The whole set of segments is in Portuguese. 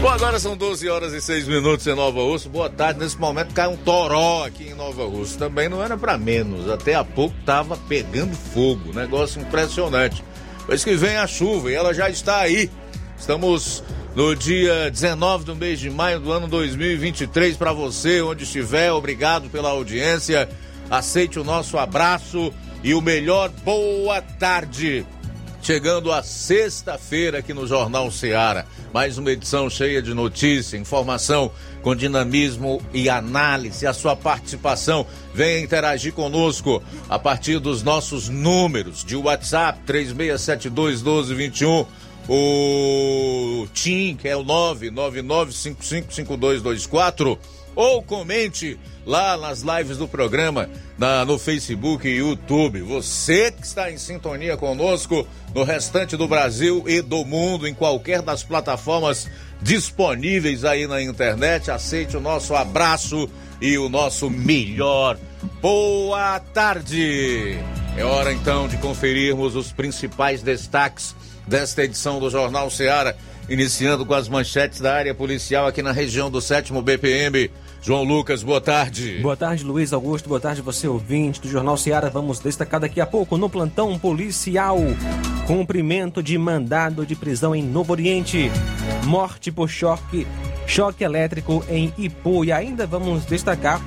Bom, agora são 12 horas e 6 minutos em Nova Russa. Boa tarde. Nesse momento cai um toró aqui em Nova Russa. Também não era para menos. Até há pouco tava pegando fogo. Negócio impressionante. Pois que vem a chuva e ela já está aí. Estamos no dia 19 do mês de maio do ano 2023 para você, onde estiver. Obrigado pela audiência. Aceite o nosso abraço e o melhor boa tarde. Chegando a sexta-feira aqui no Jornal Ceará. Mais uma edição cheia de notícia, informação com dinamismo e análise. A sua participação, venha interagir conosco a partir dos nossos números de WhatsApp 3672 1221. O TIM, que é o 999555224 ou comente lá nas lives do programa na, no Facebook e YouTube. Você que está em sintonia conosco no restante do Brasil e do mundo, em qualquer das plataformas disponíveis aí na internet, aceite o nosso abraço e o nosso melhor. Boa tarde! É hora então de conferirmos os principais destaques desta edição do Jornal Seara, iniciando com as manchetes da área policial aqui na região do 7 BPM. João Lucas, boa tarde. Boa tarde, Luiz Augusto. Boa tarde, você ouvinte do Jornal Seara. Vamos destacar daqui a pouco no plantão policial. Cumprimento de mandado de prisão em Novo Oriente. Morte por choque, choque elétrico em Ipu. E ainda vamos destacar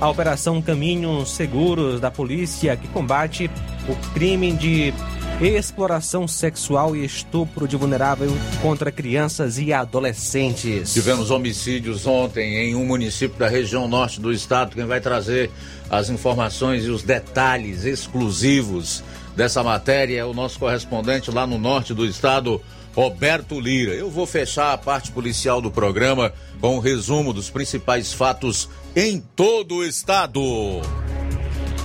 a Operação Caminhos Seguros da polícia que combate o crime de exploração sexual e estupro de vulnerável contra crianças e adolescentes. Tivemos homicídios ontem em um município da região norte do estado. Quem vai trazer as informações e os detalhes exclusivos dessa matéria é o nosso correspondente lá no norte do estado, Roberto Lira. Eu vou fechar a parte policial do programa com um resumo dos principais fatos em todo o estado.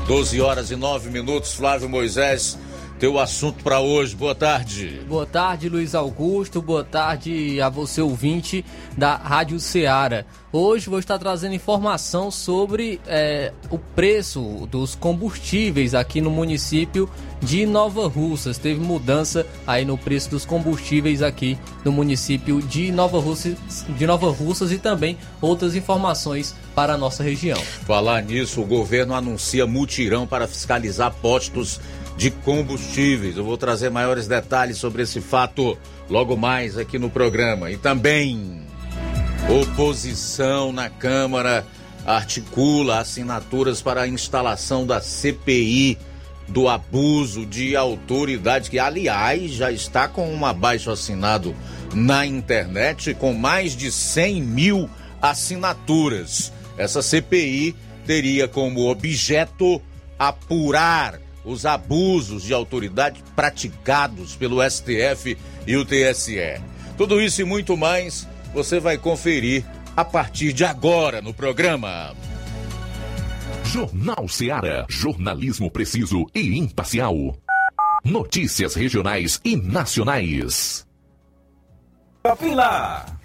12 horas e 9 minutos, Flávio Moisés teu assunto para hoje. Boa tarde. Boa tarde, Luiz Augusto. Boa tarde a você, ouvinte da Rádio Ceará. Hoje vou estar trazendo informação sobre é, o preço dos combustíveis aqui no município de Nova Russas. Teve mudança aí no preço dos combustíveis aqui no município de Nova Russas, de Nova Russas e também outras informações para a nossa região. Falar nisso, o governo anuncia mutirão para fiscalizar postos de combustíveis. Eu vou trazer maiores detalhes sobre esse fato logo mais aqui no programa. E também, oposição na Câmara articula assinaturas para a instalação da CPI do abuso de autoridade, que aliás já está com um abaixo assinado na internet com mais de 100 mil assinaturas. Essa CPI teria como objeto apurar os abusos de autoridade praticados pelo STF e o TSE. Tudo isso e muito mais você vai conferir a partir de agora no programa. Jornal Seara. Jornalismo preciso e imparcial. Notícias regionais e nacionais. Lá.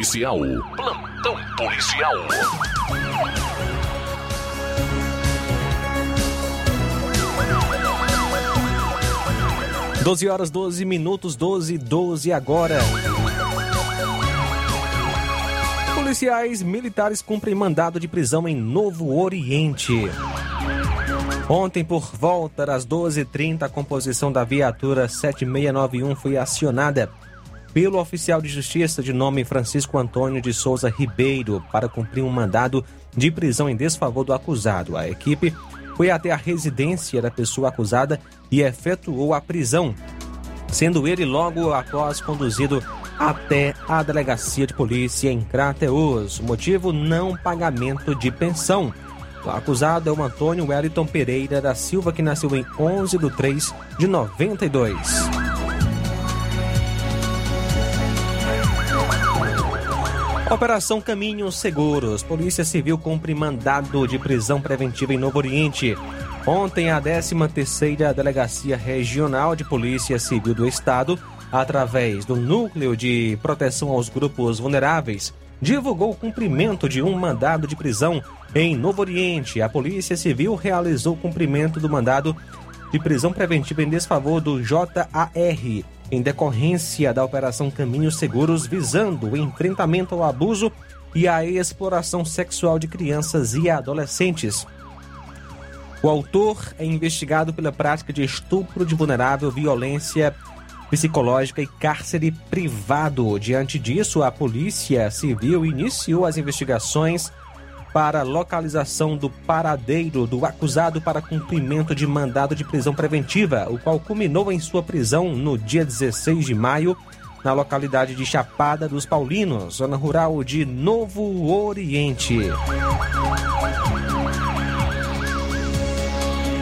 Policial. Plantão policial. 12 horas 12 minutos, 12 12 agora. Policiais militares cumprem mandado de prisão em Novo Oriente. Ontem, por volta das 12h30, a composição da viatura 7691 foi acionada pelo oficial de justiça de nome Francisco Antônio de Souza Ribeiro para cumprir um mandado de prisão em desfavor do acusado. A equipe foi até a residência da pessoa acusada e efetuou a prisão, sendo ele logo após conduzido até a delegacia de polícia em Crateus. Motivo não pagamento de pensão. O acusado é o Antônio Wellington Pereira da Silva, que nasceu em 11 de 3 de 92. Operação Caminhos Seguros. Polícia Civil cumpre mandado de prisão preventiva em Novo Oriente. Ontem, a 13ª Delegacia Regional de Polícia Civil do Estado, através do Núcleo de Proteção aos Grupos Vulneráveis, divulgou o cumprimento de um mandado de prisão em Novo Oriente. A Polícia Civil realizou o cumprimento do mandado de prisão preventiva em desfavor do JAR, em decorrência da Operação Caminhos Seguros, visando o enfrentamento ao abuso e à exploração sexual de crianças e adolescentes. O autor é investigado pela prática de estupro de vulnerável, violência psicológica e cárcere privado. Diante disso, a Polícia Civil iniciou as investigações para localização do paradeiro do acusado para cumprimento de mandado de prisão preventiva, o qual culminou em sua prisão no dia 16 de maio na localidade de Chapada dos Paulinos, zona rural de Novo Oriente.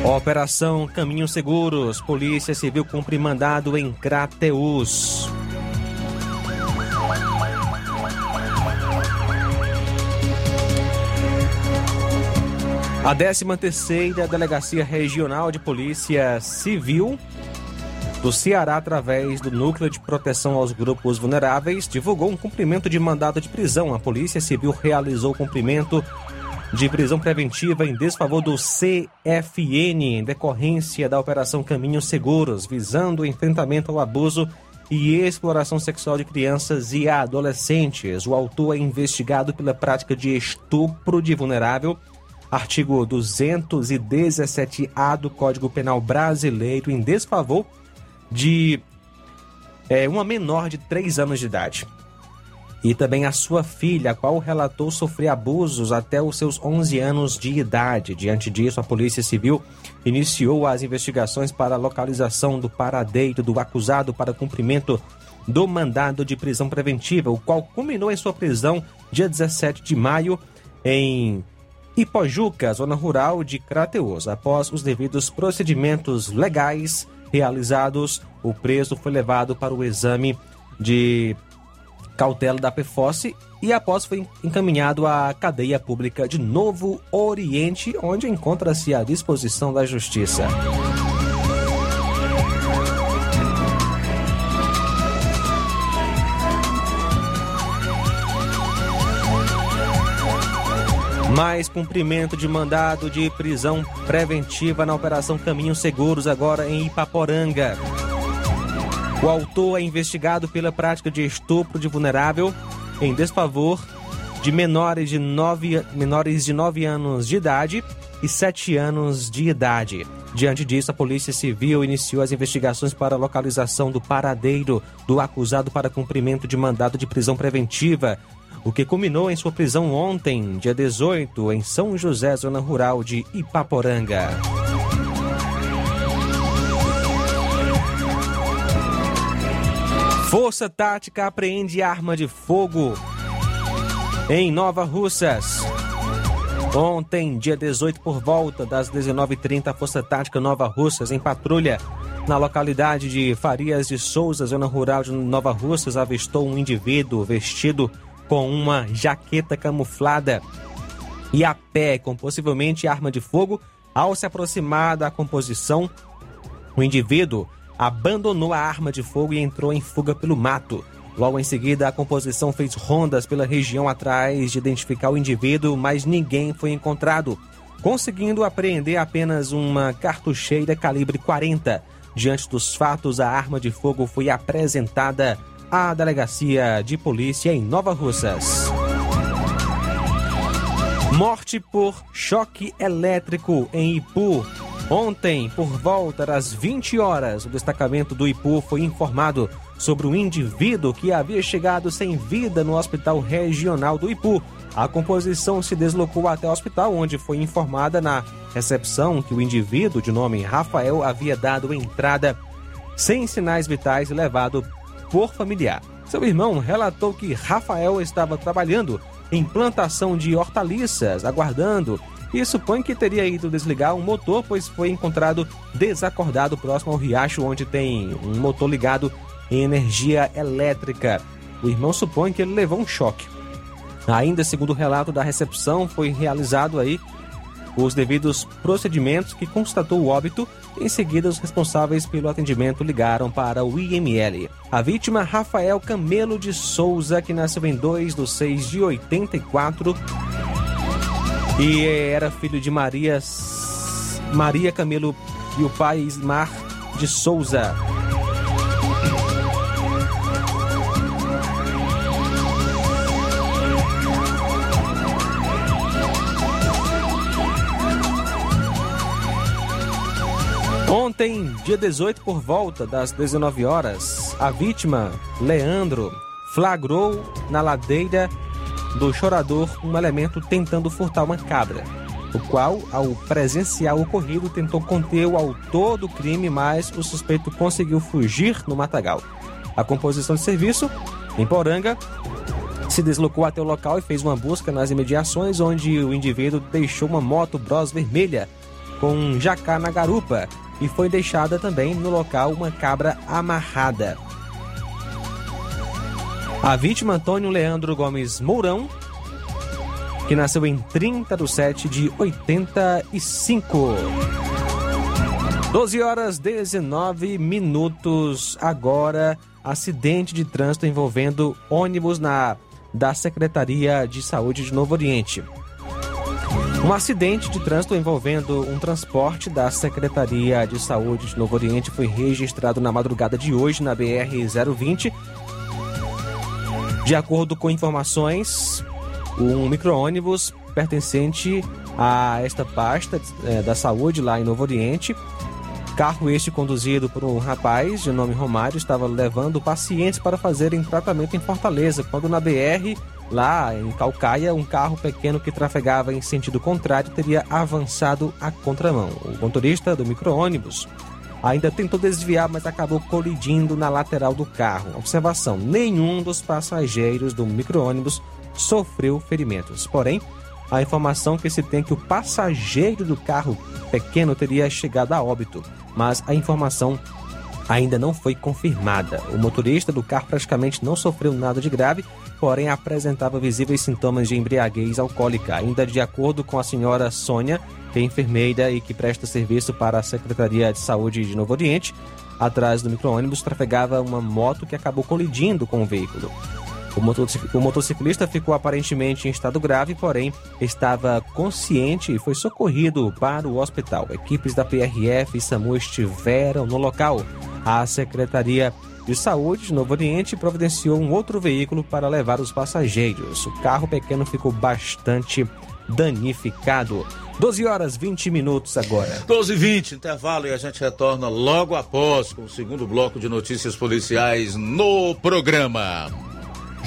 Operação Caminhos Seguros. Polícia Civil cumpre mandado em Crateus. A 13ª Delegacia Regional de Polícia Civil do Ceará, através do Núcleo de Proteção aos Grupos Vulneráveis, divulgou um cumprimento de mandado de prisão. A Polícia Civil realizou o cumprimento de prisão preventiva em desfavor do CFN, em decorrência da Operação Caminhos Seguros, visando o enfrentamento ao abuso e exploração sexual de crianças e adolescentes. O autor é investigado pela prática de estupro de vulnerável, artigo 217-A do Código Penal Brasileiro, em desfavor de é, uma menor de 3 anos de idade e também a sua filha, a qual relatou sofrer abusos até os seus 11 anos de idade. Diante disso, a Polícia Civil iniciou as investigações para a localização do paradeiro do acusado para cumprimento do mandado de prisão preventiva, o qual culminou em sua prisão dia 17 de maio em Ipojuca, zona rural de Crateus, após os devidos procedimentos legais realizados, o preso foi levado para o exame de cautela da PFOSSE e após foi encaminhado à cadeia pública de Novo Oriente, onde encontra-se à disposição da Justiça. Mais cumprimento de mandado de prisão preventiva na Operação Caminhos Seguros, agora em Ipaporanga. O autor é investigado pela prática de estupro de vulnerável em desfavor de menores de 9, menores de 9 anos de idade e 7 anos de idade. Diante disso, a Polícia Civil iniciou as investigações para a localização do paradeiro do acusado para cumprimento de mandado de prisão preventiva o que culminou em sua prisão ontem, dia 18, em São José, zona rural de Ipaporanga. Força Tática apreende arma de fogo em Nova Russas. Ontem, dia 18, por volta das 19h30, a Força Tática Nova Russas, em patrulha na localidade de Farias de Souza, zona rural de Nova Russas, avistou um indivíduo vestido com uma jaqueta camuflada e a pé com possivelmente arma de fogo. Ao se aproximar da composição, o indivíduo abandonou a arma de fogo e entrou em fuga pelo mato. Logo em seguida, a composição fez rondas pela região atrás de identificar o indivíduo, mas ninguém foi encontrado, conseguindo apreender apenas uma cartucheira calibre 40. Diante dos fatos, a arma de fogo foi apresentada à delegacia de polícia em Nova Russas. Morte por choque elétrico em Ipu. Ontem, por volta das 20 horas, o destacamento do Ipu foi informado sobre um indivíduo que havia chegado sem vida no Hospital Regional do Ipu. A composição se deslocou até o hospital, onde foi informada na recepção que o indivíduo, de nome Rafael, havia dado entrada sem sinais vitais e levado por familiar. Seu irmão relatou que Rafael estava trabalhando em plantação de hortaliças, aguardando, e supõe que teria ido desligar um motor, pois foi encontrado desacordado próximo ao riacho, onde tem um motor ligado em energia elétrica. O irmão supõe que ele levou um choque. Ainda segundo o relato da recepção, foi realizado aí os devidos procedimentos que constatou o óbito. Em seguida, os responsáveis pelo atendimento ligaram para o IML. A vítima, Rafael Camelo de Souza, que nasceu em 2 de 6 de 84 e era filho de Maria, Maria Camelo e o pai Ismar de Souza. Ontem, dia 18, por volta das 19 horas, a vítima, Leandro, flagrou na ladeira do chorador um elemento tentando furtar uma cabra, o qual, ao presenciar o ocorrido, tentou conter o autor do crime, mas o suspeito conseguiu fugir no matagal. A composição de serviço, em Poranga, se deslocou até o local e fez uma busca nas imediações, onde o indivíduo deixou uma moto Bros vermelha com um jacá na garupa e foi deixada também no local uma cabra amarrada. A vítima Antônio Leandro Gomes Mourão, que nasceu em 30 de 7 de 85. 12 horas 19 minutos agora. Acidente de trânsito envolvendo ônibus na da Secretaria de Saúde de Novo Oriente. Um acidente de trânsito envolvendo um transporte da Secretaria de Saúde de Novo Oriente foi registrado na madrugada de hoje na BR-020. De acordo com informações, um micro-ônibus pertencente a esta pasta é, da saúde lá em Novo Oriente. Carro este conduzido por um rapaz de nome Romário estava levando pacientes para fazerem tratamento em Fortaleza, quando na BR Lá em Calcaia, um carro pequeno que trafegava em sentido contrário teria avançado a contramão. O motorista do micro-ônibus ainda tentou desviar, mas acabou colidindo na lateral do carro. Observação: nenhum dos passageiros do micro-ônibus sofreu ferimentos. Porém, a informação que se tem é que o passageiro do carro pequeno teria chegado a óbito, mas a informação ainda não foi confirmada. O motorista do carro praticamente não sofreu nada de grave, porém apresentava visíveis sintomas de embriaguez alcoólica. Ainda de acordo com a senhora Sônia, que é enfermeira e que presta serviço para a Secretaria de Saúde de Novo Oriente, atrás do micro-ônibus trafegava uma moto que acabou colidindo com o veículo. O motociclista ficou aparentemente em estado grave, porém estava consciente e foi socorrido para o hospital. Equipes da PRF e SAMU estiveram no local. A Secretaria de Saúde de Novo Oriente providenciou um outro veículo para levar os passageiros. O carro pequeno ficou bastante danificado. 12 horas 20 minutos agora. 12 e 20, intervalo e a gente retorna logo após com o segundo bloco de notícias policiais no programa.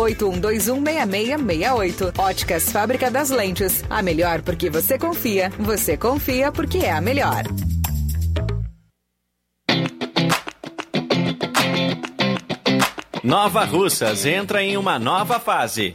81216668. Óticas Fábrica das Lentes. A melhor porque você confia. Você confia porque é a melhor. Nova Russas entra em uma nova fase.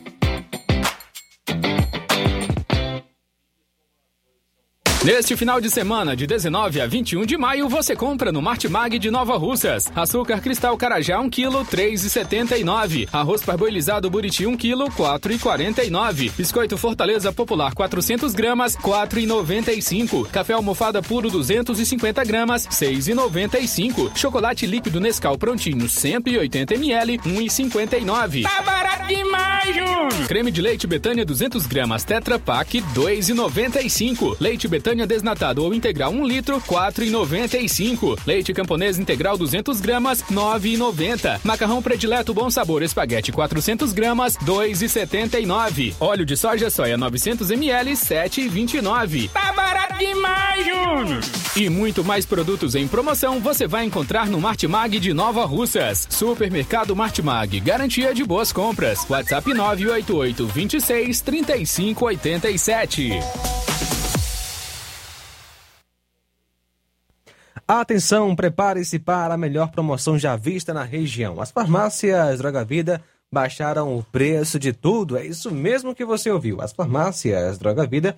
Neste final de semana, de 19 a 21 de maio, você compra no Martimag de Nova Russas. Açúcar cristal carajá 1 kg, 3,79. Arroz parboilizado buriti 1 kg, 4,49. Biscoito Fortaleza Popular 400 gramas, 4,95. Café almofada puro 250 gramas, 6,95. Chocolate líquido Nescau prontinho 180 ml, 1,59. Tá barato demais, Júnior! Creme de leite Betânia 200 gramas Tetra Pak, 2,95. Leite Betânia desnatado ou integral 1 litro, 4,95. Leite camponês integral 200 gramas, 9,90. Macarrão predileto bom sabor espaguete 400 gramas, 2,79. Óleo de soja soia 900 ml, 7,29. Tá barato demais, Júnior! E muito mais produtos em promoção você vai encontrar no Martimag de Nova Russas. Supermercado Martimag, garantia de boas compras. WhatsApp 988 26 35 87. Atenção, prepare-se para a melhor promoção já vista na região. As farmácias Droga Vida baixaram o preço de tudo. É isso mesmo que você ouviu. As farmácias Droga Vida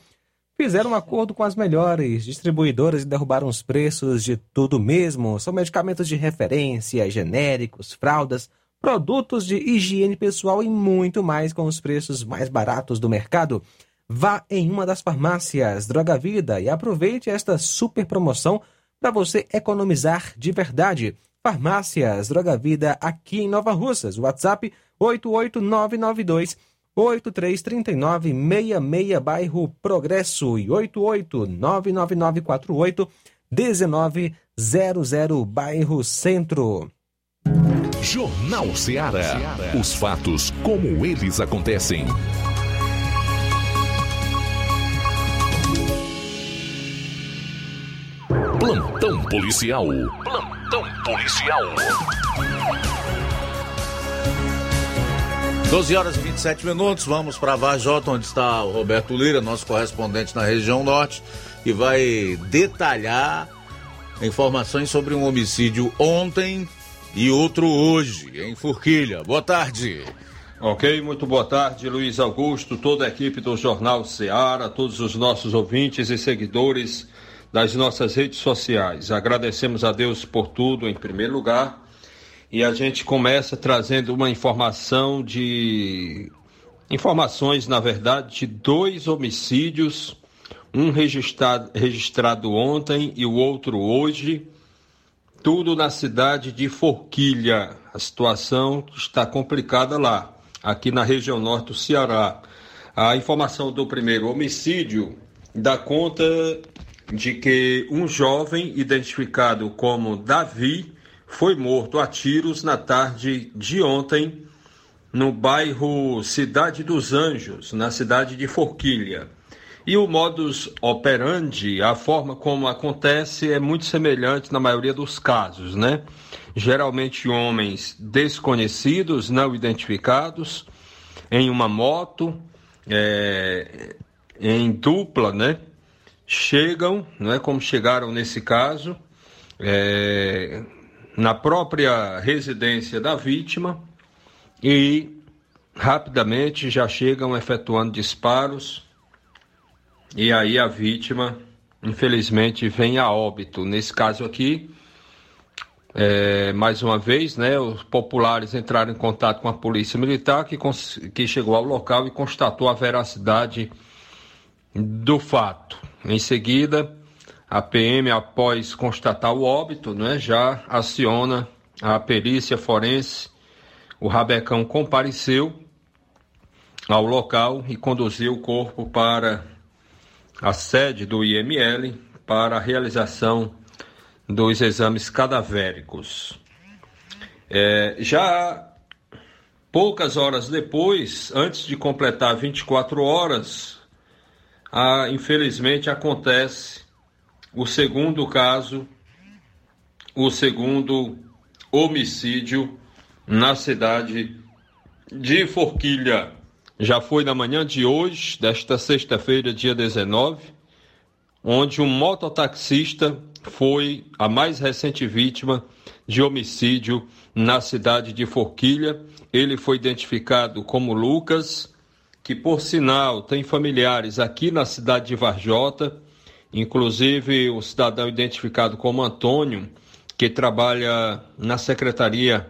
fizeram um acordo com as melhores distribuidoras e derrubaram os preços de tudo mesmo. São medicamentos de referência, genéricos, fraldas, produtos de higiene pessoal e muito mais com os preços mais baratos do mercado. Vá em uma das farmácias Droga Vida e aproveite esta super promoção para você economizar de verdade. Farmácias Droga Vida aqui em Nova Russas. WhatsApp 88992 833966 bairro Progresso e 8899948 1900 bairro Centro. Jornal Ceará. Os fatos como eles acontecem. Plantão policial. Plantão policial. 12 horas e 27 minutos, vamos para Varjota, onde está o Roberto Lira, nosso correspondente na região norte, que vai detalhar informações sobre um homicídio ontem e outro hoje, em Forquilha. Boa tarde. Ok, muito boa tarde, Luiz Augusto, toda a equipe do Jornal Ceará, todos os nossos ouvintes e seguidores das nossas redes sociais. Agradecemos a Deus por tudo, em primeiro lugar, e a gente começa trazendo uma informação de. Informações, na verdade, de dois homicídios, um registrado, registrado ontem e o outro hoje, tudo na cidade de Forquilha. A situação está complicada lá, aqui na região norte do Ceará. A informação do primeiro homicídio dá conta de que um jovem identificado como Davi foi morto a tiros na tarde de ontem no bairro Cidade dos Anjos, na cidade de Forquilha. E o modus operandi, a forma como acontece, é muito semelhante na maioria dos casos, né? Geralmente homens desconhecidos, não identificados, em uma moto, é, em dupla, né? Chegam, não é como chegaram nesse caso, é, na própria residência da vítima e rapidamente já chegam efetuando disparos e aí a vítima infelizmente vem a óbito. Nesse caso aqui, é, mais uma vez, né, os populares entraram em contato com a polícia militar que, que chegou ao local e constatou a veracidade do fato. Em seguida, a PM, após constatar o óbito, né, já aciona a perícia forense. O Rabecão compareceu ao local e conduziu o corpo para a sede do IML para a realização dos exames cadavéricos. É, já poucas horas depois, antes de completar 24 horas, a, infelizmente acontece o segundo caso, o segundo homicídio na cidade de Forquilha. Já foi na manhã de hoje, desta sexta-feira, dia 19, onde um mototaxista foi a mais recente vítima de homicídio na cidade de Forquilha. Ele foi identificado como Lucas, que por sinal tem familiares aqui na cidade de Varjota Inclusive, o cidadão identificado como Antônio, que trabalha na Secretaria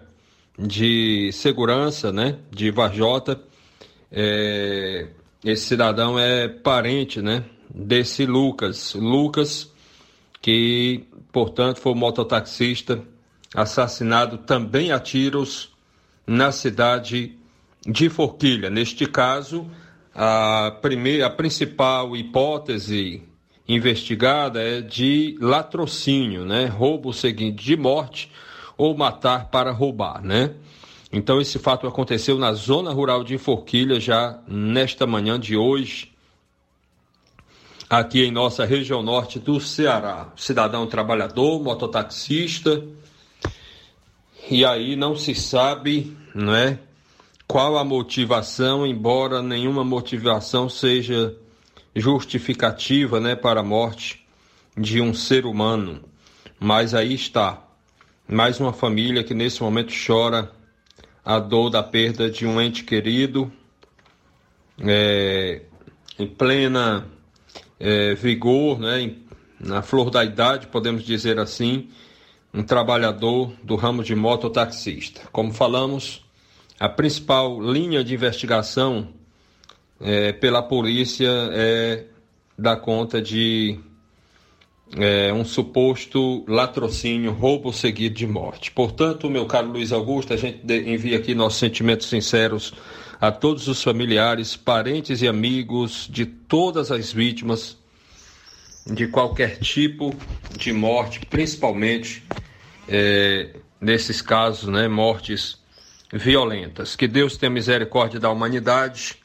de Segurança né, de Varjota, é, esse cidadão é parente né, desse Lucas. Lucas, que, portanto, foi mototaxista assassinado também a tiros na cidade de Forquilha. Neste caso, a, primeira, a principal hipótese investigada é de latrocínio, né? Roubo seguinte de morte ou matar para roubar, né? Então esse fato aconteceu na zona rural de Forquilha já nesta manhã de hoje, aqui em nossa região norte do Ceará. Cidadão trabalhador, mototaxista, e aí não se sabe, não é? Qual a motivação, embora nenhuma motivação seja justificativa né, para a morte de um ser humano. Mas aí está, mais uma família que nesse momento chora a dor da perda de um ente querido, é, em plena é, vigor, né, na flor da idade, podemos dizer assim, um trabalhador do ramo de mototaxista. Como falamos, a principal linha de investigação é, pela polícia é dar conta de é, um suposto latrocínio, roubo seguido de morte. Portanto, meu caro Luiz Augusto, a gente envia aqui nossos sentimentos sinceros a todos os familiares, parentes e amigos de todas as vítimas de qualquer tipo de morte, principalmente é, nesses casos, né, mortes violentas. Que Deus tenha misericórdia da humanidade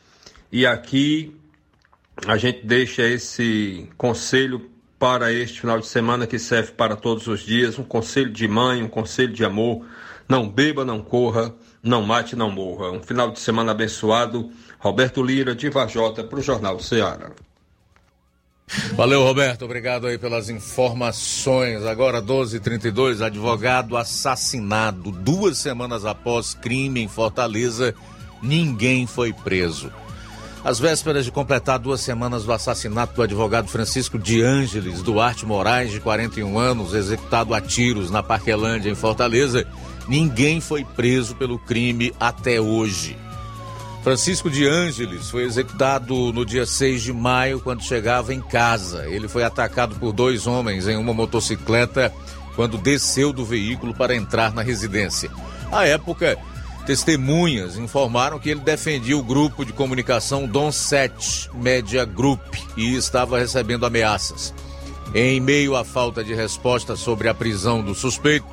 e aqui a gente deixa esse conselho para este final de semana que serve para todos os dias, um conselho de mãe, um conselho de amor. Não beba, não corra, não mate, não morra. Um final de semana abençoado. Roberto Lira, de Vajota, para o Jornal Ceará. Valeu, Roberto. Obrigado aí pelas informações. Agora, 12h32, advogado assassinado. Duas semanas após crime em Fortaleza, ninguém foi preso. Às vésperas de completar duas semanas do assassinato do advogado Francisco de Ângeles Duarte Moraes, de 41 anos, executado a tiros na Parquelândia, em Fortaleza, ninguém foi preso pelo crime até hoje. Francisco de Ângeles foi executado no dia 6 de maio, quando chegava em casa. Ele foi atacado por dois homens em uma motocicleta quando desceu do veículo para entrar na residência. À época, testemunhas informaram que ele defendia o grupo de comunicação Dom 7 Media Group e estava recebendo ameaças. Em meio à falta de resposta sobre a prisão do suspeito,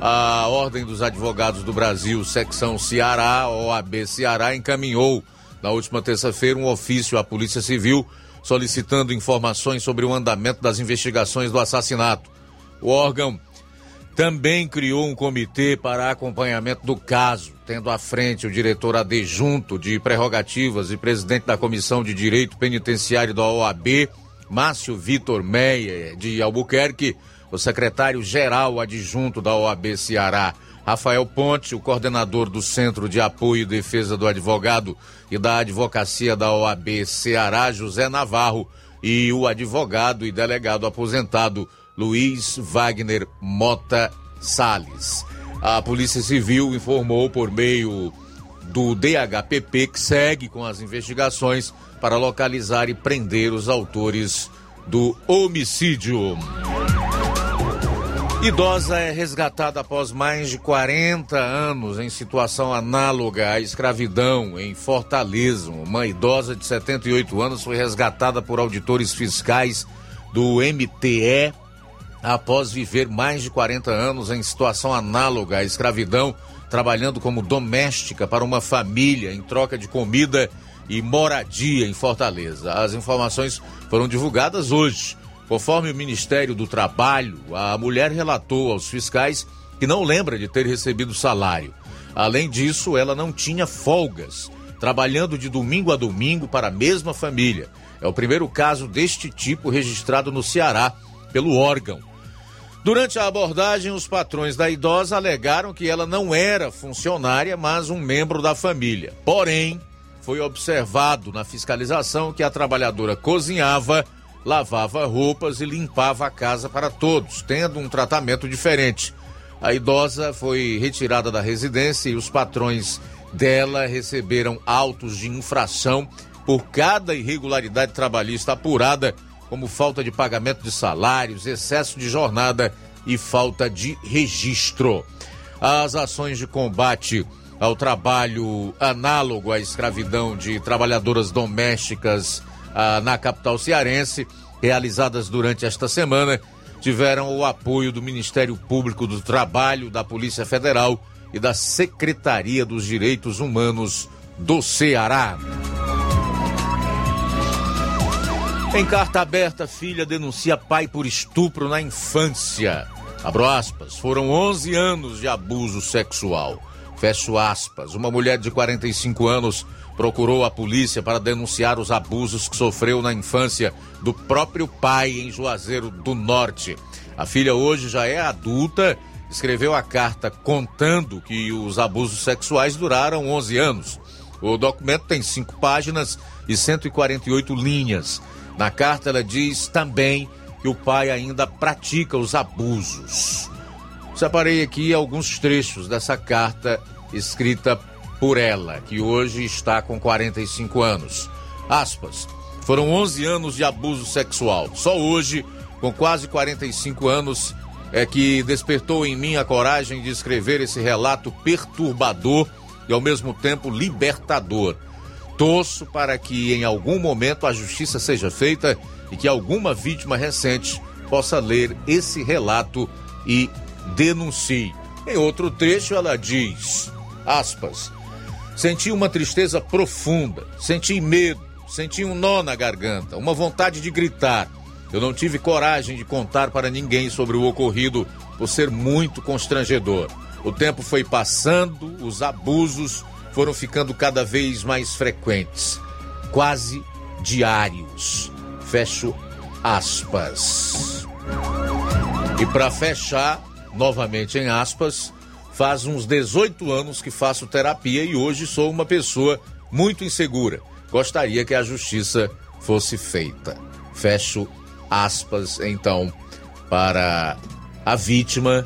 a Ordem dos Advogados do Brasil, secção Ceará, OAB Ceará, encaminhou na última terça-feira um ofício à Polícia Civil solicitando informações sobre o andamento das investigações do assassinato. O órgão também criou um comitê para acompanhamento do caso, tendo à frente o diretor adjunto de prerrogativas e presidente da Comissão de Direito Penitenciário da OAB, Márcio Vitor Meia, de Albuquerque, o secretário-geral adjunto da OAB Ceará, Rafael Ponte, o coordenador do Centro de Apoio e Defesa do Advogado e da Advocacia da OAB Ceará, José Navarro, e o advogado e delegado aposentado Luiz Wagner Mota Sales. A Polícia Civil informou por meio do DHPP que segue com as investigações para localizar e prender os autores do homicídio. Idosa é resgatada após mais de 40 anos em situação análoga à escravidão em Fortaleza. Uma idosa de 78 anos foi resgatada por auditores fiscais do MTE após viver mais de 40 anos em situação análoga à escravidão, trabalhando como doméstica para uma família em troca de comida e moradia em Fortaleza. As informações foram divulgadas hoje Conforme o Ministério do Trabalho, a mulher relatou aos fiscais que não lembra de ter recebido salário. Além disso, ela não tinha folgas, trabalhando de domingo a domingo para a mesma família. É o primeiro caso deste tipo registrado no Ceará pelo órgão. Durante a abordagem, os patrões da idosa alegaram que ela não era funcionária, mas um membro da família. Porém, foi observado na fiscalização que a trabalhadora cozinhava lavava roupas e limpava a casa para todos, tendo um tratamento diferente. A idosa foi retirada da residência e os patrões dela receberam autos de infração por cada irregularidade trabalhista apurada, como falta de pagamento de salários, excesso de jornada e falta de registro. As ações de combate ao trabalho análogo à escravidão de trabalhadoras domésticas ah, na capital cearense, realizadas durante esta semana, tiveram o apoio do Ministério Público do Trabalho, da Polícia Federal e da Secretaria dos Direitos Humanos do Ceará. Em carta aberta, filha denuncia pai por estupro na infância. Abro aspas, foram 11 anos de abuso sexual. Fecho aspas. Uma mulher de 45 anos procurou a polícia para denunciar os abusos que sofreu na infância do próprio pai em Juazeiro do Norte. A filha hoje já é adulta, escreveu a carta contando que os abusos sexuais duraram 11 anos. O documento tem cinco páginas e 148 linhas. Na carta ela diz também que o pai ainda pratica os abusos. Separei aqui alguns trechos dessa carta escrita por ela, que hoje está com 45 anos. Aspas. Foram 11 anos de abuso sexual. Só hoje, com quase 45 anos, é que despertou em mim a coragem de escrever esse relato perturbador e ao mesmo tempo libertador. Torço para que em algum momento a justiça seja feita e que alguma vítima recente possa ler esse relato e denuncie. Em outro trecho ela diz, aspas, senti uma tristeza profunda, senti medo, senti um nó na garganta, uma vontade de gritar. Eu não tive coragem de contar para ninguém sobre o ocorrido por ser muito constrangedor. O tempo foi passando, os abusos foram ficando cada vez mais frequentes, quase diários. Fecho aspas. E para fechar, novamente em aspas, faz uns 18 anos que faço terapia e hoje sou uma pessoa muito insegura. Gostaria que a justiça fosse feita. Fecho aspas, então, para a vítima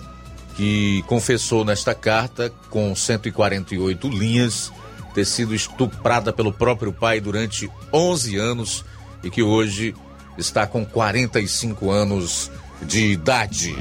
que confessou nesta carta, com 148 linhas, ter sido estuprada pelo próprio pai durante 11 anos e que hoje está com 45 anos de idade.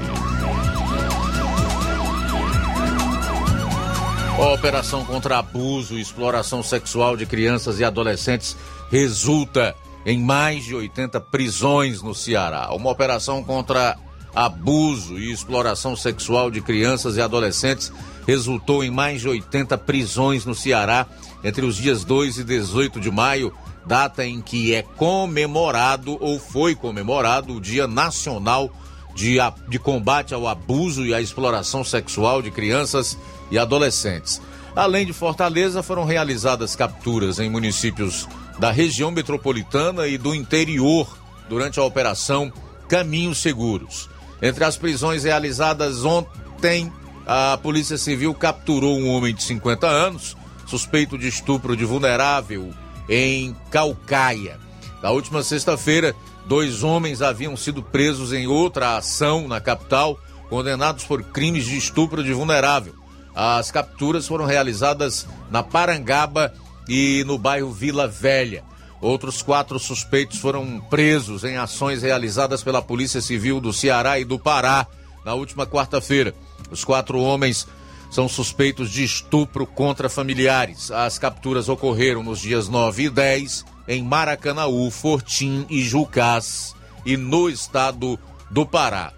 A operação contra abuso e exploração sexual de crianças e adolescentes resulta em mais de 80 prisões no Ceará. Uma operação contra abuso e exploração sexual de crianças e adolescentes resultou em mais de 80 prisões no Ceará entre os dias 2 e 18 de maio, data em que é comemorado ou foi comemorado o Dia Nacional de, de Combate ao Abuso e à Exploração Sexual de Crianças e Adolescentes. Além de Fortaleza, foram realizadas capturas em municípios da região metropolitana e do interior durante a operação Caminhos Seguros. Entre as prisões realizadas ontem, a Polícia Civil capturou um homem de 50 anos, suspeito de estupro de vulnerável em Calcaia. Na última sexta-feira, dois homens haviam sido presos em outra ação na capital, condenados por crimes de estupro de vulnerável. As capturas foram realizadas na Parangaba e no bairro Vila Velha. Outros quatro suspeitos foram presos em ações realizadas pela Polícia Civil do Ceará e do Pará na última quarta-feira. Os quatro homens são suspeitos de estupro contra familiares. As capturas ocorreram nos dias 9 e 10 em Maracanaú, Fortim e Jucás e no estado do Pará.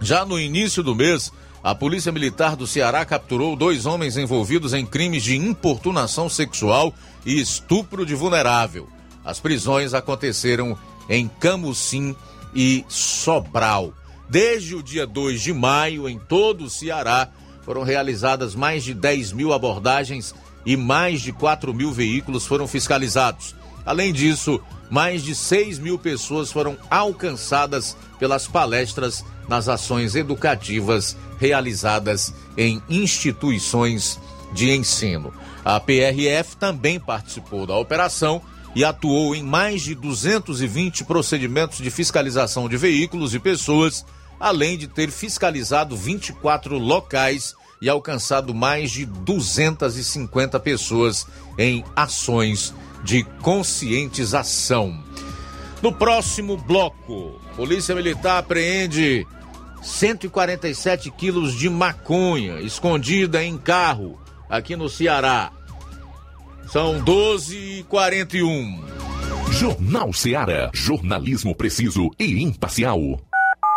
Já no início do mês, a Polícia Militar do Ceará capturou dois homens envolvidos em crimes de importunação sexual e estupro de vulnerável. As prisões aconteceram em Camusim e Sobral. Desde o dia 2 de maio, em todo o Ceará, foram realizadas mais de 10 mil abordagens e mais de 4 mil veículos foram fiscalizados. Além disso, mais de 6 mil pessoas foram alcançadas pelas palestras nas ações educativas realizadas em instituições de ensino. A PRF também participou da operação e atuou em mais de 220 procedimentos de fiscalização de veículos e pessoas, além de ter fiscalizado 24 locais e alcançado mais de 250 pessoas em ações de conscientização. No próximo bloco, Polícia Militar apreende 147 quilos de maconha escondida em carro aqui no Ceará. São 12 e 41. Jornal Ceará. Jornalismo preciso e imparcial.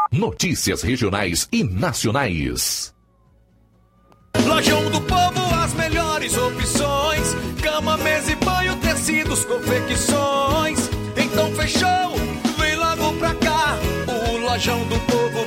Notícias regionais e nacionais. Lojão do Povo, as melhores opções: cama, mesa e banho, tecidos, confecções. Então fechou, vem logo pra cá. O Lojão do Povo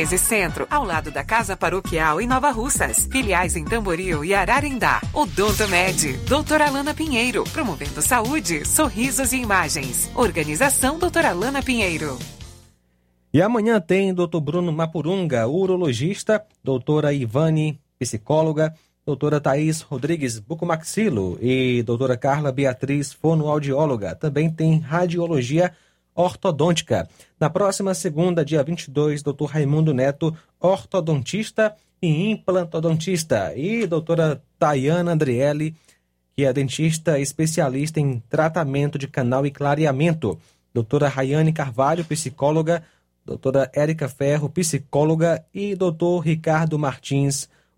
1213 Centro, ao lado da Casa Paroquial em Nova Russas. Filiais em Tamboril e Ararendá. Odonto Med, doutora Alana Pinheiro, promovendo saúde, sorrisos e imagens. Organização doutora Alana Pinheiro. E amanhã tem Dr. Bruno Mapurunga, urologista, doutora Ivane, psicóloga, doutora Thaís Rodrigues Bucomaxilo e doutora Carla Beatriz, fonoaudióloga. Também tem radiologia ortodôntica. Na próxima segunda, dia 22, doutor Raimundo Neto, ortodontista e implantodontista. E doutora Tayana Andriele, que é dentista especialista em tratamento de canal e clareamento. Doutora Rayane Carvalho, psicóloga. Doutora Érica Ferro, psicóloga. E doutor Ricardo Martins,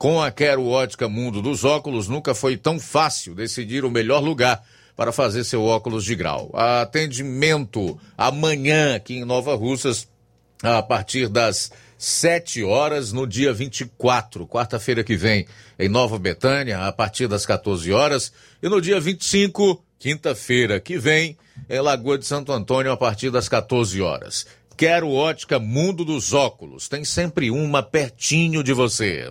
Com a Quero Ótica Mundo dos Óculos, nunca foi tão fácil decidir o melhor lugar para fazer seu óculos de grau. Atendimento amanhã aqui em Nova Russas, a partir das 7 horas, no dia 24, quarta-feira que vem, em Nova Betânia, a partir das 14 horas, e no dia 25, quinta-feira que vem, em Lagoa de Santo Antônio, a partir das 14 horas. Quero Ótica Mundo dos Óculos, tem sempre uma pertinho de você.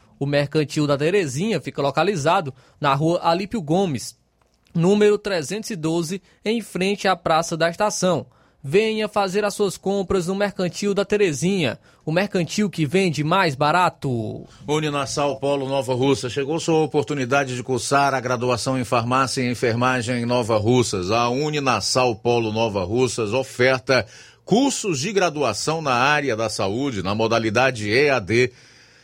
o Mercantil da Terezinha fica localizado na rua Alípio Gomes, número 312, em frente à Praça da Estação. Venha fazer as suas compras no Mercantil da Terezinha, o mercantil que vende mais barato. Uninassal Polo Nova Russa, chegou sua oportunidade de cursar a graduação em farmácia e enfermagem em Nova Russas. A Uninassal Polo Nova Russas oferta cursos de graduação na área da saúde, na modalidade EAD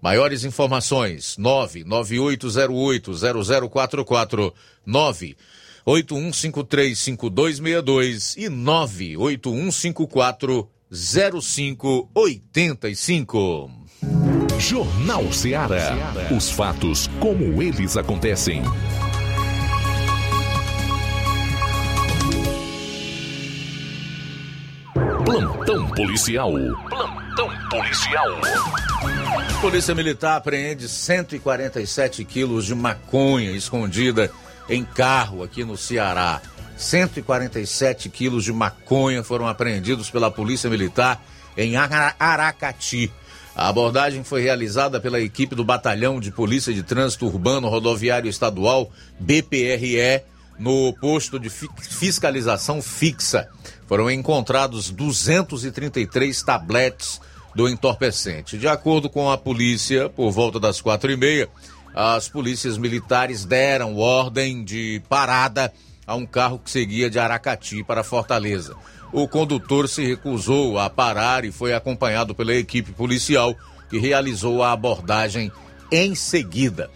Maiores informações: 998080044, 981535262 e 981540585. Jornal Ceará. Os fatos como eles acontecem. Plantão policial. Plantão policial. Polícia Militar apreende 147 quilos de maconha escondida em carro aqui no Ceará. 147 quilos de maconha foram apreendidos pela Polícia Militar em Aracati. A abordagem foi realizada pela equipe do Batalhão de Polícia de Trânsito Urbano Rodoviário Estadual, BPRE, no posto de fiscalização fixa. Foram encontrados 233 tabletes do entorpecente. De acordo com a polícia, por volta das quatro e meia, as polícias militares deram ordem de parada a um carro que seguia de Aracati para Fortaleza. O condutor se recusou a parar e foi acompanhado pela equipe policial que realizou a abordagem em seguida.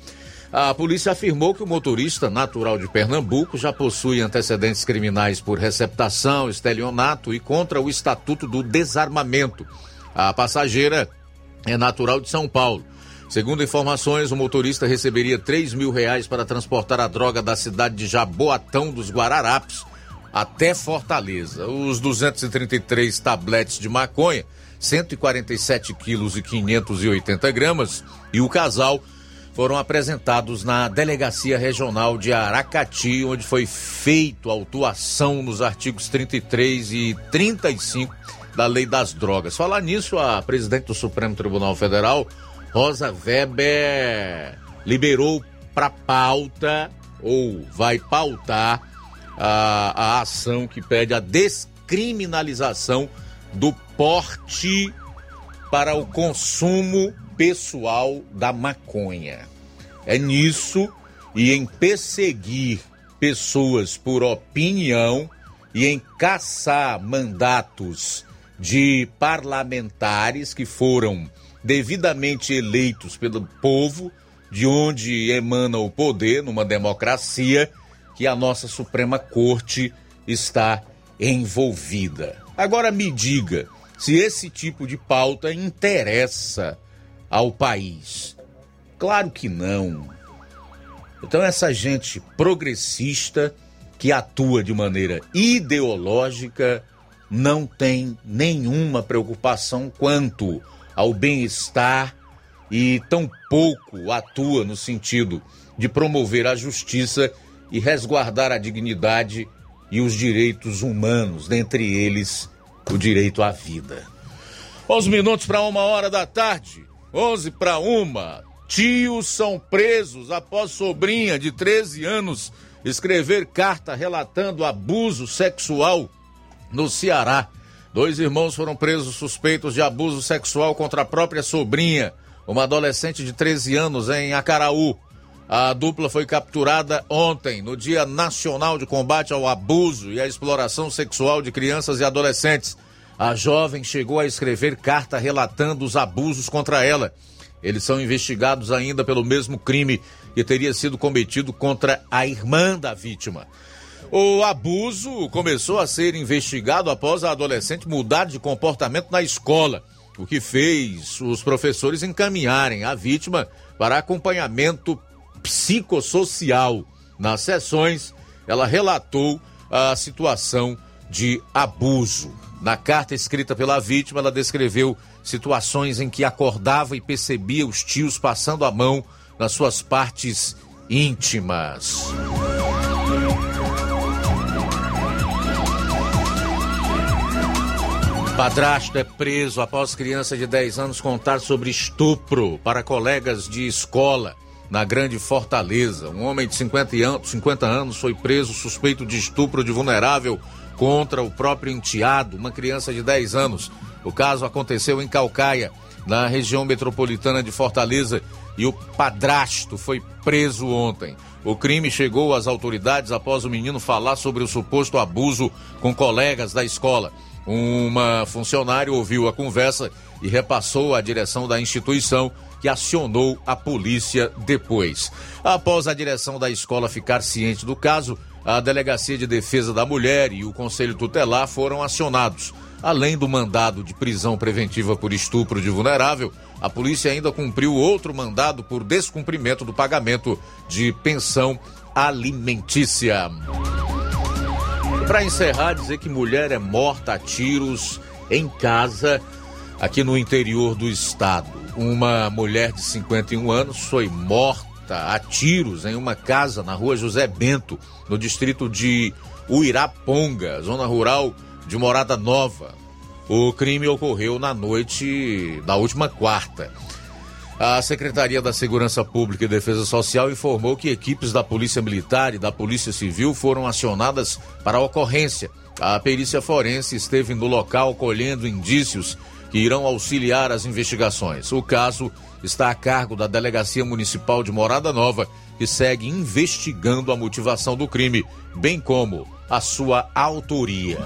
A polícia afirmou que o motorista, natural de Pernambuco, já possui antecedentes criminais por receptação, estelionato e contra o Estatuto do Desarmamento. A passageira é natural de São Paulo. Segundo informações, o motorista receberia 3 mil reais para transportar a droga da cidade de Jaboatão dos Guararapes até Fortaleza. Os 233 tabletes de maconha, 147 quilos e 580 gramas, e o casal foram apresentados na Delegacia Regional de Aracati, onde foi feito autuação nos artigos 33 e 35 da Lei das Drogas. Falar nisso, a presidente do Supremo Tribunal Federal, Rosa Weber, liberou para pauta ou vai pautar a, a ação que pede a descriminalização do porte para o consumo pessoal da maconha. É nisso e em perseguir pessoas por opinião e em caçar mandatos de parlamentares que foram devidamente eleitos pelo povo, de onde emana o poder numa democracia que a nossa Suprema Corte está envolvida. Agora me diga se esse tipo de pauta interessa ao país. Claro que não. Então, essa gente progressista que atua de maneira ideológica não tem nenhuma preocupação quanto ao bem-estar e tampouco atua no sentido de promover a justiça e resguardar a dignidade e os direitos humanos, dentre eles o direito à vida. 11 minutos para uma hora da tarde, 11 para uma. Tios são presos após sobrinha de 13 anos escrever carta relatando abuso sexual no Ceará. Dois irmãos foram presos suspeitos de abuso sexual contra a própria sobrinha, uma adolescente de 13 anos, em Acaraú. A dupla foi capturada ontem, no Dia Nacional de Combate ao Abuso e à Exploração Sexual de Crianças e Adolescentes. A jovem chegou a escrever carta relatando os abusos contra ela. Eles são investigados ainda pelo mesmo crime que teria sido cometido contra a irmã da vítima. O abuso começou a ser investigado após a adolescente mudar de comportamento na escola, o que fez os professores encaminharem a vítima para acompanhamento psicossocial. Nas sessões, ela relatou a situação de abuso. Na carta escrita pela vítima, ela descreveu situações em que acordava e percebia os tios passando a mão nas suas partes íntimas. Padrasto é preso após criança de 10 anos contar sobre estupro para colegas de escola na Grande Fortaleza. Um homem de 50 anos, 50 anos foi preso suspeito de estupro de vulnerável contra o próprio enteado, uma criança de 10 anos. O caso aconteceu em Calcaia. na região metropolitana de Fortaleza, e o padrasto foi preso ontem. O crime chegou às autoridades após o menino falar sobre o suposto abuso com colegas da escola. Uma funcionária ouviu a conversa e repassou à direção da instituição, que acionou a polícia depois. Após a direção da escola ficar ciente do caso, a Delegacia de Defesa da Mulher e o Conselho Tutelar foram acionados. Além do mandado de prisão preventiva por estupro de vulnerável, a polícia ainda cumpriu outro mandado por descumprimento do pagamento de pensão alimentícia. Para encerrar, dizer que mulher é morta a tiros em casa aqui no interior do estado. Uma mulher de 51 anos foi morta a tiros em uma casa na rua José Bento, no distrito de Uiraponga, zona rural de Morada Nova. O crime ocorreu na noite da última quarta. A Secretaria da Segurança Pública e Defesa Social informou que equipes da Polícia Militar e da Polícia Civil foram acionadas para a ocorrência. A perícia forense esteve no local colhendo indícios que irão auxiliar as investigações. O caso está a cargo da Delegacia Municipal de Morada Nova, que segue investigando a motivação do crime, bem como a sua autoria.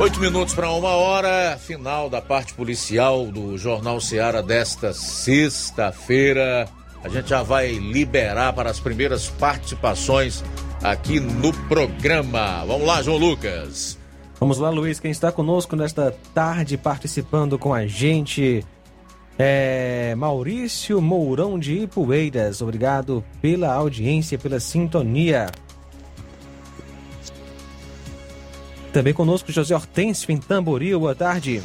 Oito minutos para uma hora, final da parte policial do Jornal Seara desta sexta-feira. A gente já vai liberar para as primeiras participações aqui no programa. Vamos lá, João Lucas. Vamos lá, Luiz, quem está conosco nesta tarde participando com a gente é Maurício Mourão de Ipueiras. Obrigado pela audiência, pela sintonia. Também conosco José Hortêncio em Tamboril. Boa tarde.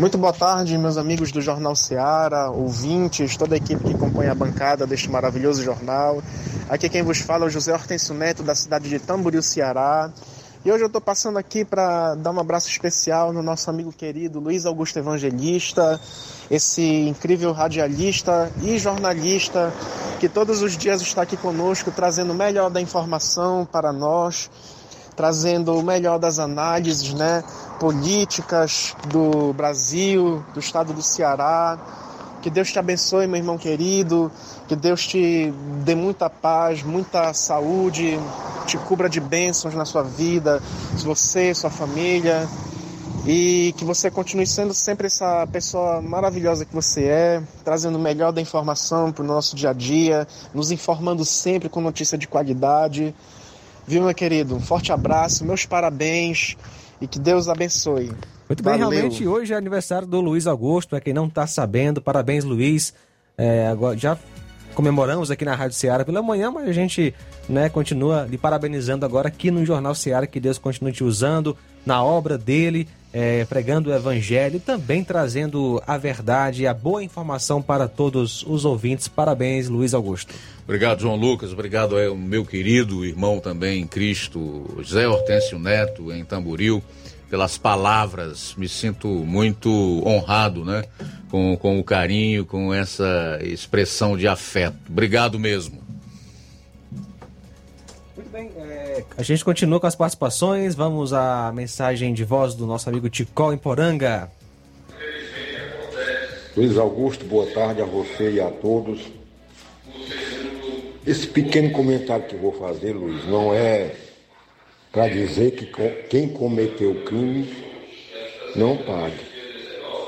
Muito boa tarde, meus amigos do Jornal Seara, ouvintes, toda a equipe que acompanha a bancada deste maravilhoso jornal. Aqui quem vos fala é o José Hortêncio Neto, da cidade de Tamboril, Ceará. E hoje eu estou passando aqui para dar um abraço especial no nosso amigo querido Luiz Augusto Evangelista, esse incrível radialista e jornalista que todos os dias está aqui conosco, trazendo o melhor da informação para nós, trazendo o melhor das análises né, políticas do Brasil, do estado do Ceará. Que Deus te abençoe, meu irmão querido. Que Deus te dê muita paz, muita saúde, te cubra de bênçãos na sua vida, você, sua família. E que você continue sendo sempre essa pessoa maravilhosa que você é, trazendo o melhor da informação para o nosso dia a dia, nos informando sempre com notícia de qualidade. Viu, meu querido? Um forte abraço, meus parabéns e que Deus abençoe. Muito bem, Valeu. realmente hoje é aniversário do Luiz Augusto, para quem não está sabendo, parabéns Luiz. É, agora, já comemoramos aqui na Rádio Ceará pela manhã, mas a gente né, continua lhe parabenizando agora aqui no Jornal Ceará, que Deus continue te usando na obra dele, é, pregando o Evangelho também trazendo a verdade e a boa informação para todos os ouvintes. Parabéns, Luiz Augusto. Obrigado, João Lucas. Obrigado ao meu querido irmão também em Cristo, José Hortêncio Neto, em Tamboril, pelas palavras. Me sinto muito honrado, né? Com, com o carinho, com essa expressão de afeto. Obrigado mesmo. Bem, é, a gente continua com as participações. Vamos à mensagem de voz do nosso amigo Ticol em Poranga. Luiz Augusto, boa tarde a você e a todos. Esse pequeno comentário que eu vou fazer, Luiz, não é para dizer que quem cometeu crime não pague.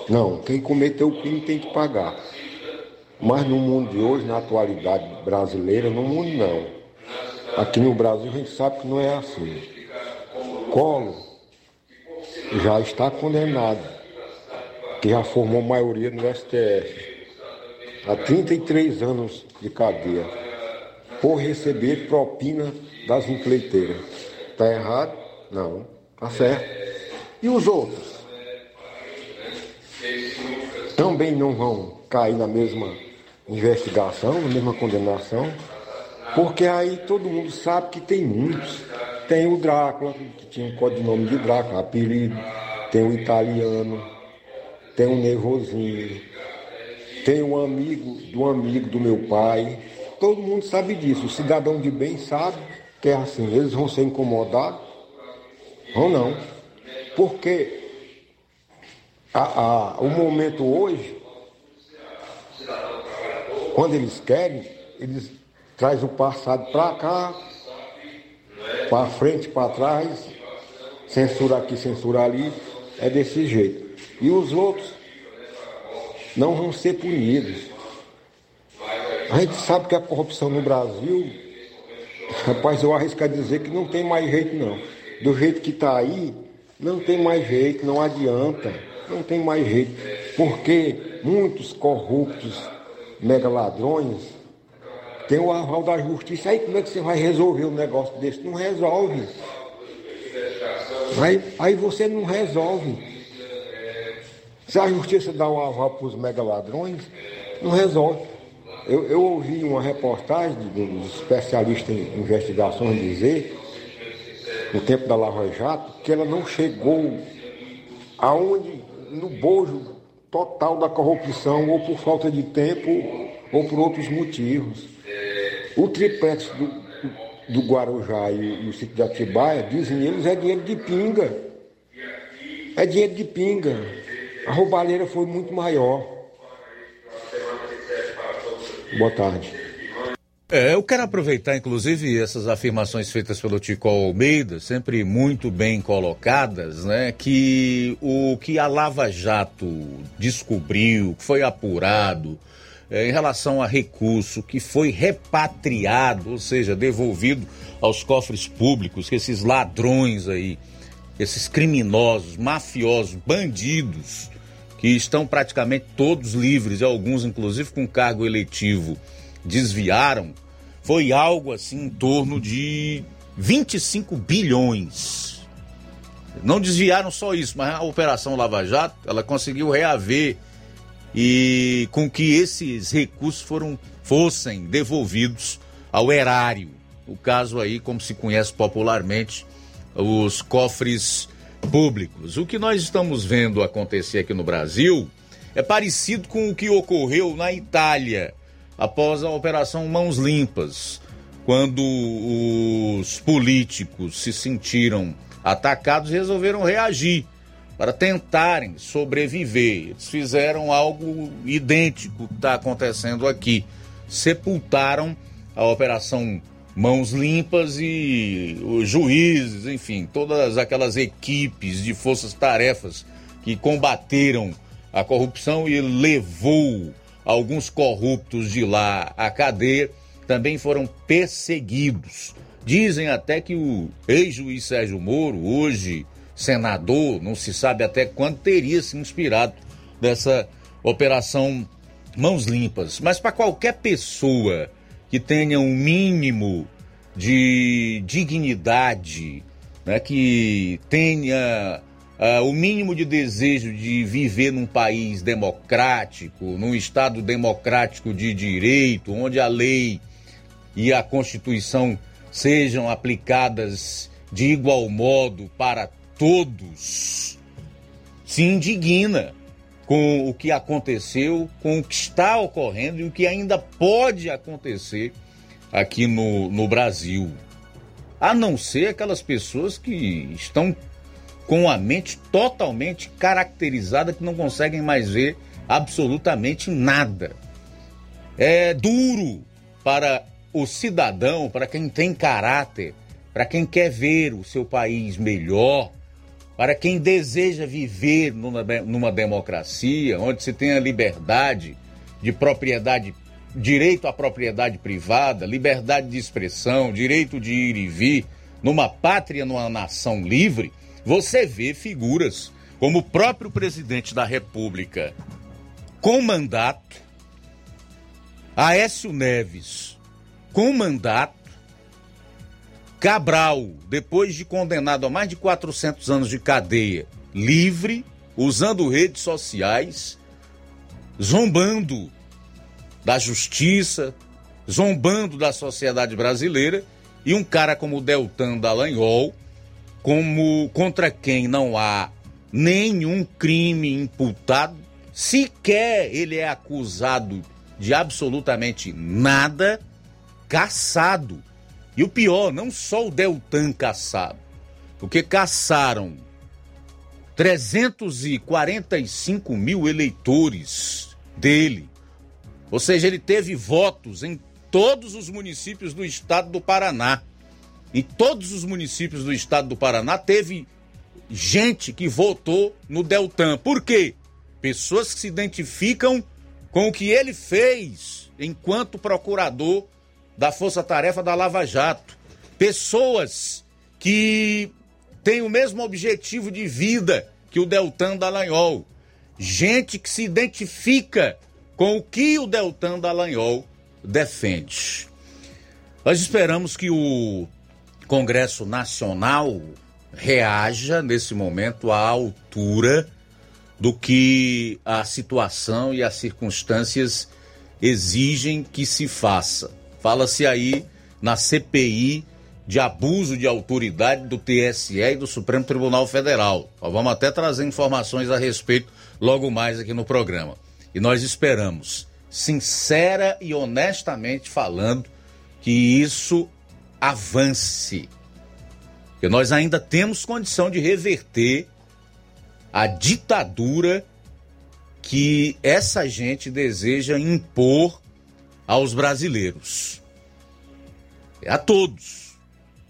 Não, quem cometeu crime tem que pagar. Mas no mundo de hoje, na atualidade brasileira, no mundo não. Aqui no Brasil a gente sabe que não é assim. Colo já está condenado, que já formou maioria no STF. Há 33 anos de cadeia por receber propina das empreiteiras. Está errado? Não. Está certo. E os outros? Também não vão cair na mesma investigação, na mesma condenação, porque aí todo mundo sabe que tem muitos. Tem o Drácula, que tinha um codinome de Drácula, apelido, tem o italiano, tem o Nervosinho, tem um amigo do amigo do meu pai. Todo mundo sabe disso. O cidadão de bem sabe que é assim. Eles vão ser incomodados ou não. Porque a- a- o momento hoje quando eles querem, eles trazem o passado para cá, para frente, para trás, censura aqui, censura ali, é desse jeito. E os outros não vão ser punidos. A gente sabe que a corrupção no Brasil, rapaz, eu arrisco a dizer que não tem mais jeito não. Do jeito que está aí, não tem mais jeito, não adianta, não tem mais jeito. Porque muitos corruptos, mega ladrões, tem o aval da justiça. Aí como é que você vai resolver um negócio desse? Não resolve. Aí, aí você não resolve. Se a justiça dá um aval para os mega ladrões, não resolve. Eu, eu ouvi uma reportagem dos especialistas em investigações dizer, no tempo da Lava Jato, que ela não chegou aonde, no bojo total da corrupção, ou por falta de tempo, ou por outros motivos. O triplex do, do Guarujá e, o sítio de Atibaia, dizem eles, é dinheiro de pinga. É dinheiro de pinga. A roubalheira foi muito maior. Boa tarde. É, eu quero aproveitar, inclusive, essas afirmações feitas pelo Tico Almeida, sempre muito bem colocadas, né? Que o que a Lava Jato descobriu, que foi apurado, é, em relação a recurso que foi repatriado, ou seja, devolvido aos cofres públicos, que esses ladrões aí, esses criminosos, mafiosos, bandidos, que estão praticamente todos livres, alguns inclusive com cargo eletivo desviaram, foi algo assim em torno de 25 bilhões. Não desviaram só isso, mas a Operação Lava Jato, ela conseguiu reaver e com que esses recursos foram, fossem devolvidos ao erário. O caso aí, como se conhece popularmente, os cofres públicos. O que nós estamos vendo acontecer aqui no Brasil é parecido com o que ocorreu na Itália após a Operação Mãos Limpas, quando os políticos se sentiram atacados e resolveram reagir para tentarem sobreviver. Eles fizeram algo idêntico que está acontecendo aqui. Sepultaram a Operação Mãos Limpas e os juízes, enfim, todas aquelas equipes de forças-tarefas que combateram a corrupção e levou alguns corruptos de lá à cadeia também foram perseguidos. Dizem até que o ex-juiz Sérgio Moro, hoje senador, não se sabe até quando teria se inspirado dessa operação Mãos Limpas. Mas para qualquer pessoa que tenha um mínimo de dignidade, né, que tenha uh, o mínimo de desejo de viver num país democrático, num Estado democrático de direito, onde a lei e a Constituição sejam aplicadas de igual modo para todos, se indigna com o que aconteceu, com o que está ocorrendo e o que ainda pode acontecer aqui no, no Brasil. A não ser aquelas pessoas que estão com a mente totalmente caracterizada que não conseguem mais ver absolutamente nada. É duro para o cidadão, para quem tem caráter, para quem quer ver o seu país melhor, para quem deseja viver numa, numa democracia onde se tenha liberdade de propriedade, direito à propriedade privada, liberdade de expressão, direito de ir e vir, numa pátria, numa nação livre você vê figuras como o próprio presidente da República com mandato, Aécio Neves com mandato, Cabral, depois de condenado a mais de 400 anos de cadeia, livre, usando redes sociais, zombando da justiça, zombando da sociedade brasileira, e um cara como Deltan Dallagnol, como contra quem não há nenhum crime imputado, sequer ele é acusado de absolutamente nada, caçado. E o pior, não só o Deltan caçado, porque caçaram 345 mil eleitores dele, Ou seja, ele teve votos em todos os municípios do estado do Paraná. Em todos os municípios do estado do Paraná teve gente que votou no Deltan. Por quê? Pessoas que se identificam com o que ele fez enquanto procurador da Força Tarefa da Lava Jato. Pessoas que têm o mesmo objetivo de vida que o Deltan Dallagnol. Gente que se identifica com o que o Deltan Dallagnol defende. Nós esperamos que o Congresso Nacional reaja nesse momento à altura do que a situação e as circunstâncias exigem que se faça. Fala-se aí na CPI de abuso de autoridade do TSE e do Supremo Tribunal Federal. Nós vamos até trazer informações a respeito logo mais aqui no programa. E nós esperamos, sincera e honestamente falando, que isso avance. Que nós ainda temos condição de reverter a ditadura que essa gente deseja impor aos brasileiros. É a todos.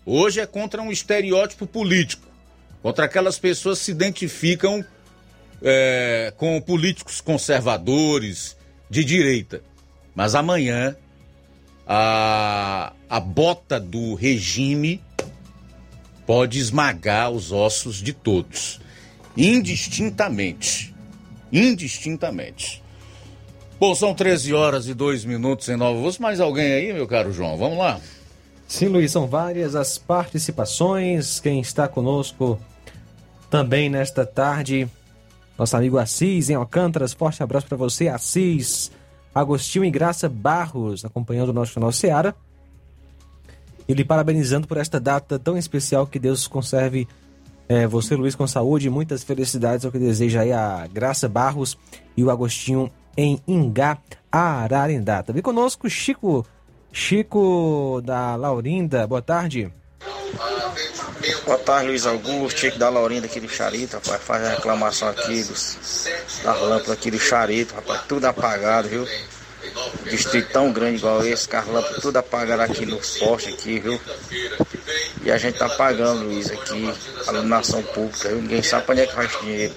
Hoje é contra um estereótipo político, contra aquelas pessoas que se identificam é, com políticos conservadores de direita. Mas amanhã a, a bota do regime pode esmagar os ossos de todos, indistintamente. Indistintamente. Bom, são 13 horas e 2 minutos em Nova Voz. Mais alguém aí, meu caro João? Vamos lá. Sim, Luiz, são várias as participações. Quem está conosco também nesta tarde, nosso amigo Assis em Alcântaras. Forte abraço para você, Assis. Agostinho e Graça Barros, acompanhando o nosso canal Seara. E lhe parabenizando por esta data tão especial. Que Deus conserve é, você, Luiz, com saúde e muitas felicidades. É o que deseja aí a Graça Barros e o Agostinho em Ingá, Ararendá. Também conosco Chico, Chico da Laurinda. Boa tarde. Boa tarde, Luiz Augusto, Chico da Laurinda aqui do Charito, rapaz. Faz a reclamação aqui dos, das lâmpadas aqui do Charito, rapaz. Tudo apagado, viu? Distrito tão grande igual esse, lâmpadas tudo apagado aqui nos postes aqui, viu? E a gente tá pagando, Luiz, aqui, a iluminação pública, viu? Ninguém sabe pra onde é que vai esse dinheiro.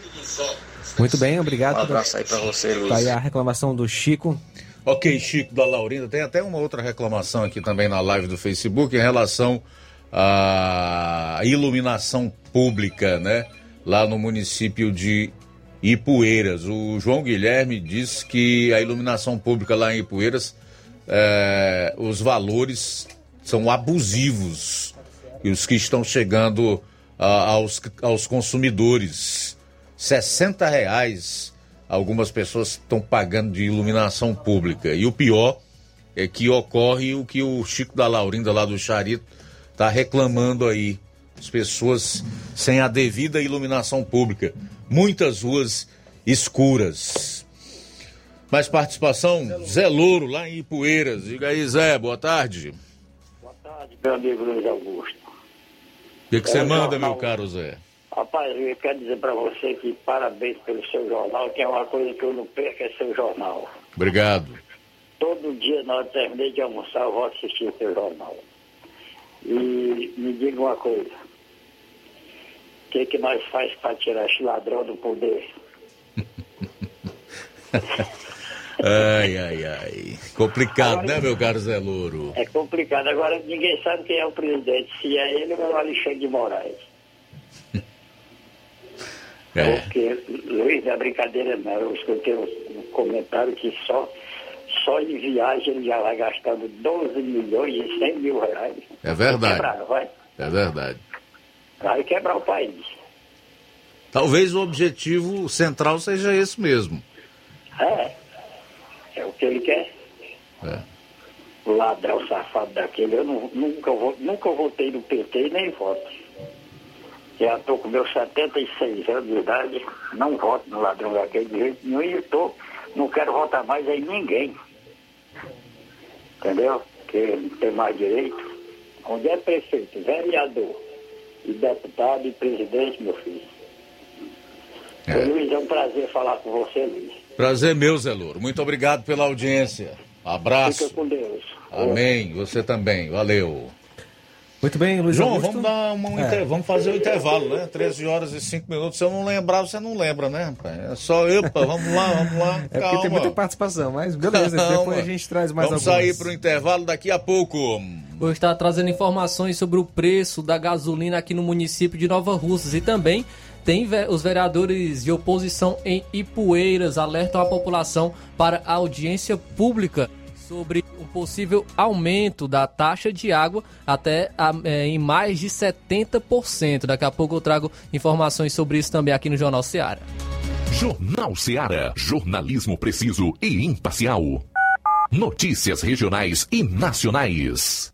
Muito bem, obrigado. Um abraço aí pra você, Luiz. Tá aí a reclamação do Chico. Ok, Chico da Laurinda. Tem até uma outra reclamação aqui também na live do Facebook em relação à iluminação pública, né? Lá no município de Ipueiras. O João Guilherme diz que a iluminação pública lá em Ipueiras, é, os valores são abusivos. E os que estão chegando ah, aos, aos consumidores. 60 reais algumas pessoas estão pagando de iluminação pública. E o pior é que ocorre o que o Chico da Laurinda lá do Charito está reclamando aí. As pessoas sem a devida iluminação pública. Muitas ruas escuras. Mais participação? Zé Louro, lá em Ipueiras. Diga aí, Zé, boa tarde. Boa tarde, meu amigo Luiz Augusto. O que, que você manda, meu caro Zé? Rapaz, eu quero dizer para você que parabéns pelo seu jornal, que é uma coisa que eu não perco, é seu jornal. Obrigado. Todo dia, na hora de terminei de almoçar, eu vou assistir o seu jornal. E me diga uma coisa. O que, que nós faz para tirar esse ladrão do poder? Ai, ai, ai. Complicado, né, meu caro Zé Louro? É complicado. Agora, ninguém sabe quem é o presidente, se é ele ou é o Alexandre de Moraes. É. Porque, Luiz, é brincadeira não. Eu escutei um, comentário que só, só em viagem ele já vai gastando 12 milhões e 100 mil reais. É verdade. Vai quebrar, vai? É verdade. Vai quebrar o país. Talvez o objetivo central seja esse mesmo. É. É o que ele quer. É. O ladrão safado daquele. Eu não- nunca, nunca votei no PT e nem voto. Já estou com meus 76 anos de idade, não voto no ladrão daquele de jeito nenhum e tô, não quero votar mais em ninguém. Entendeu? Porque não tem mais direito. Onde é prefeito, vereador e deputado e presidente, meu filho. Ô, Luiz, é um prazer falar com você, Luiz. Prazer meu, Zé Louro. Muito obrigado pela audiência. Abraço. Fica com Deus. Amém. Você também. Valeu. Muito bem, Luiz João, Augusto. vamos, dar uma- um É. inter- vamos fazer o intervalo, né? 13 horas e 5 minutos. Se eu não lembrar, você não lembra, né? É só, epa, vamos lá, vamos lá. É porque Calma. tem muita participação, mas beleza, Calma. depois a gente traz mais Vamos algumas. sair para o intervalo daqui a pouco. Vou estar trazendo informações sobre o preço da gasolina aqui no município de Nova Russas e também tem os vereadores de oposição em Ipueiras alertam a população para a audiência pública sobre um possível aumento da taxa de água até é, em mais de 70%. Daqui a pouco eu trago informações sobre isso também aqui no Jornal Seara. Jornal Seara. Jornalismo preciso e imparcial. Notícias regionais e nacionais.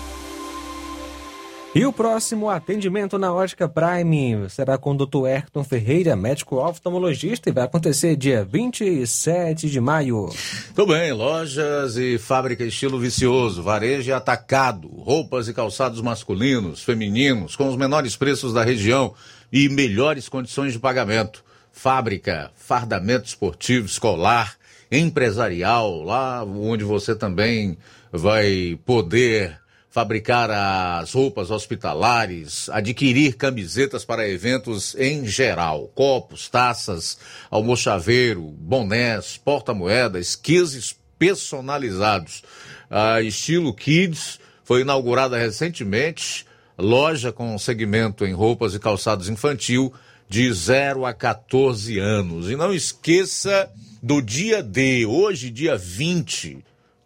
E o próximo atendimento na Ótica Prime será com o Dr. Ayrton Ferreira, médico oftalmologista, e vai acontecer dia 27 de maio. Tudo bem, lojas e fábrica estilo vicioso, varejo e atacado, roupas e calçados masculinos, femininos, com os menores preços da região e melhores condições de pagamento. Fábrica, fardamento esportivo, escolar, empresarial, lá onde você também vai poder fabricar as roupas hospitalares, adquirir camisetas para eventos em geral, copos, taças, almochaveiro, bonés, porta-moedas, quizzes personalizados. A Estilo Kids foi inaugurada recentemente, loja com segmento em roupas e calçados infantil de 0 a 14 anos. E não esqueça do dia D, hoje dia 20,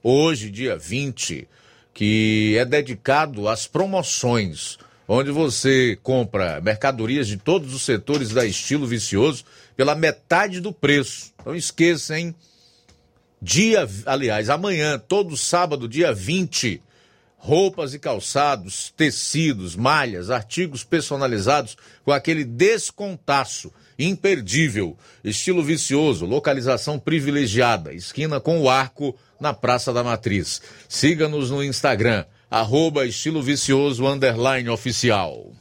hoje dia 20, que é dedicado às promoções onde você compra mercadorias de todos os setores da Estilo Vicioso pela metade do preço. Não esqueça, hein? Dia, aliás, amanhã, todo sábado, dia 20, roupas e calçados, tecidos, malhas, artigos personalizados com aquele descontaço imperdível, estilo vicioso, localização privilegiada, esquina com o arco na Praça da Matriz. Siga-nos no Instagram, arroba estilo vicioso underline oficial.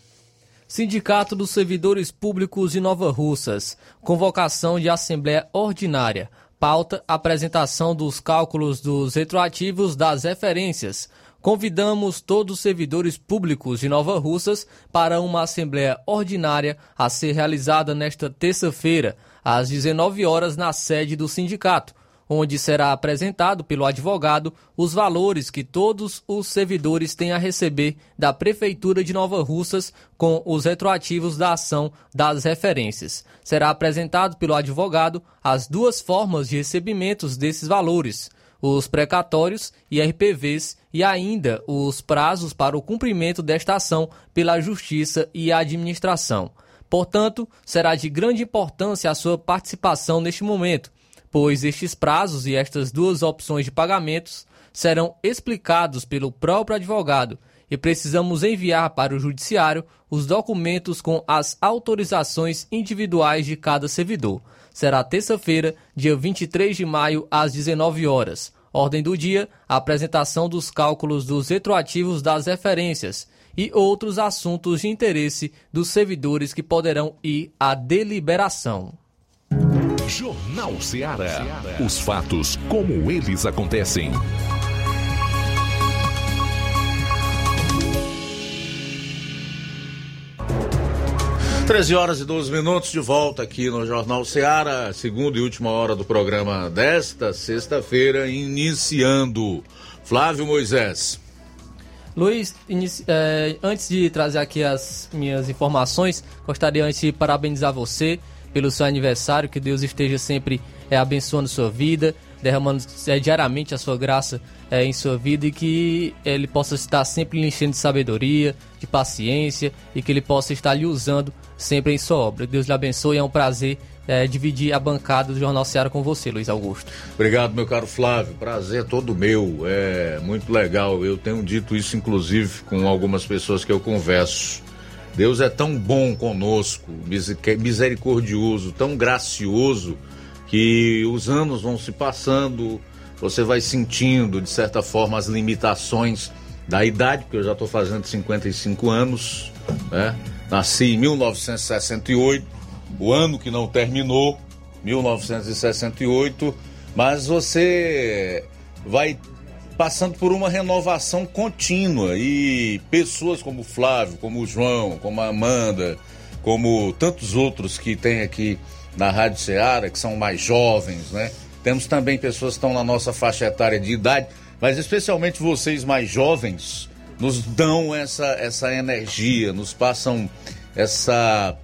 Sindicato dos Servidores Públicos de Nova Russas. Convocação de Assembleia Ordinária. Pauta: apresentação dos cálculos dos retroativos das referências. Convidamos todos os servidores públicos de Nova Russas para uma assembleia ordinária a ser realizada nesta terça-feira, às 19 horas, na sede do sindicato onde será apresentado pelo advogado os valores que todos os servidores têm a receber da Prefeitura de Nova Russas com os retroativos da ação das referências. Será apresentado pelo advogado as duas formas de recebimentos desses valores, os precatórios e RPVs e ainda os prazos para o cumprimento desta ação pela Justiça e Administração. Portanto, será de grande importância a sua participação neste momento, pois estes prazos e estas duas opções de pagamentos serão explicados pelo próprio advogado e precisamos enviar para o judiciário os documentos com as autorizações individuais de cada servidor. Será terça-feira, dia 23 de maio, às 19 horas. Ordem do dia: apresentação dos cálculos dos retroativos das referências e outros assuntos de interesse dos servidores que poderão ir à deliberação. Jornal Ceará. Os fatos como eles acontecem. Treze horas e 12 minutos de volta aqui no Jornal Ceará, segunda e última hora do programa desta sexta-feira, iniciando. Flávio Moisés. Luiz, eh, antes de trazer aqui as minhas informações, gostaria antes de parabenizar você pelo seu aniversário, que Deus esteja sempre é, abençoando sua vida, derramando é, diariamente a sua graça é, em sua vida e que ele possa estar sempre lhe enchendo de sabedoria, de paciência e que ele possa estar lhe usando sempre em sua obra. Deus lhe abençoe, é um prazer é, dividir a bancada do Jornal Ceará com você, Luiz Augusto. Obrigado, meu caro Flávio. Prazer todo meu. É muito legal. Eu tenho dito isso, inclusive, com algumas pessoas que eu converso. Deus é tão bom conosco, misericordioso, tão gracioso, que os anos vão se passando, você vai sentindo, de certa forma, as limitações da idade, porque eu já estou fazendo 55 anos, né? Nasci em 1968, o ano que não terminou, 1968, mas você vai passando por uma renovação contínua e pessoas como o Flávio, como o João, como a Amanda, como tantos outros que tem aqui na Rádio Ceará, que são mais jovens, né? Temos também pessoas que estão na nossa faixa etária de idade, mas especialmente vocês mais jovens nos dão essa, essa energia, nos passam essa,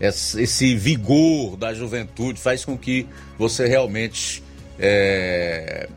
esse vigor da juventude, faz com que você realmente é,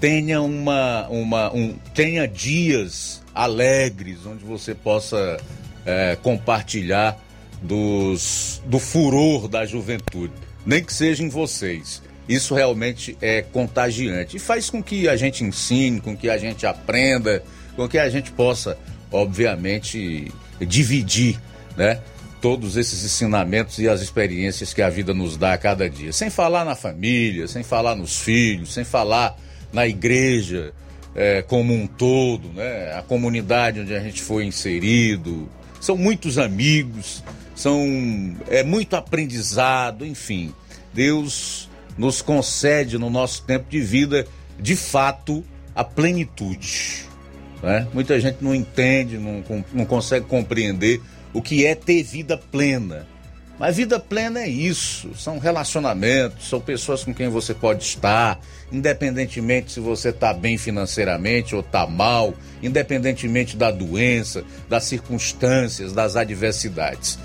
tenha uma, uma um, tenha dias alegres onde você possa é, compartilhar dos, do furor da juventude, nem que seja em vocês. Isso realmente é contagiante e faz com que a gente ensine, com que a gente aprenda, com que a gente possa, obviamente, dividir, né? Todos esses ensinamentos e as experiências que a vida nos dá a cada dia. Sem falar na família, sem falar nos filhos, sem falar na igreja é, como um todo, né? a comunidade onde a gente foi inserido. São muitos amigos, são é muito aprendizado, enfim. Deus nos concede no nosso tempo de vida, de fato, a plenitude. Né? Muita gente não entende, não, não consegue compreender o que é ter vida plena. Mas vida plena é isso, são relacionamentos, são pessoas com quem você pode estar, independentemente se você está bem financeiramente ou está mal, independentemente da doença, das circunstâncias, das adversidades.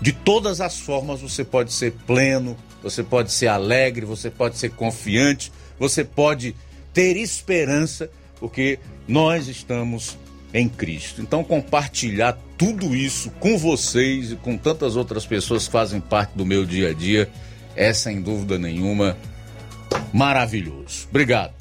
De todas as formas você pode ser pleno, você pode ser alegre, você pode ser confiante, você pode ter esperança, porque nós estamos em Cristo. Então, compartilhar tudo isso com vocês e com tantas outras pessoas que fazem parte do meu dia a dia é, sem dúvida nenhuma, maravilhoso. Obrigado.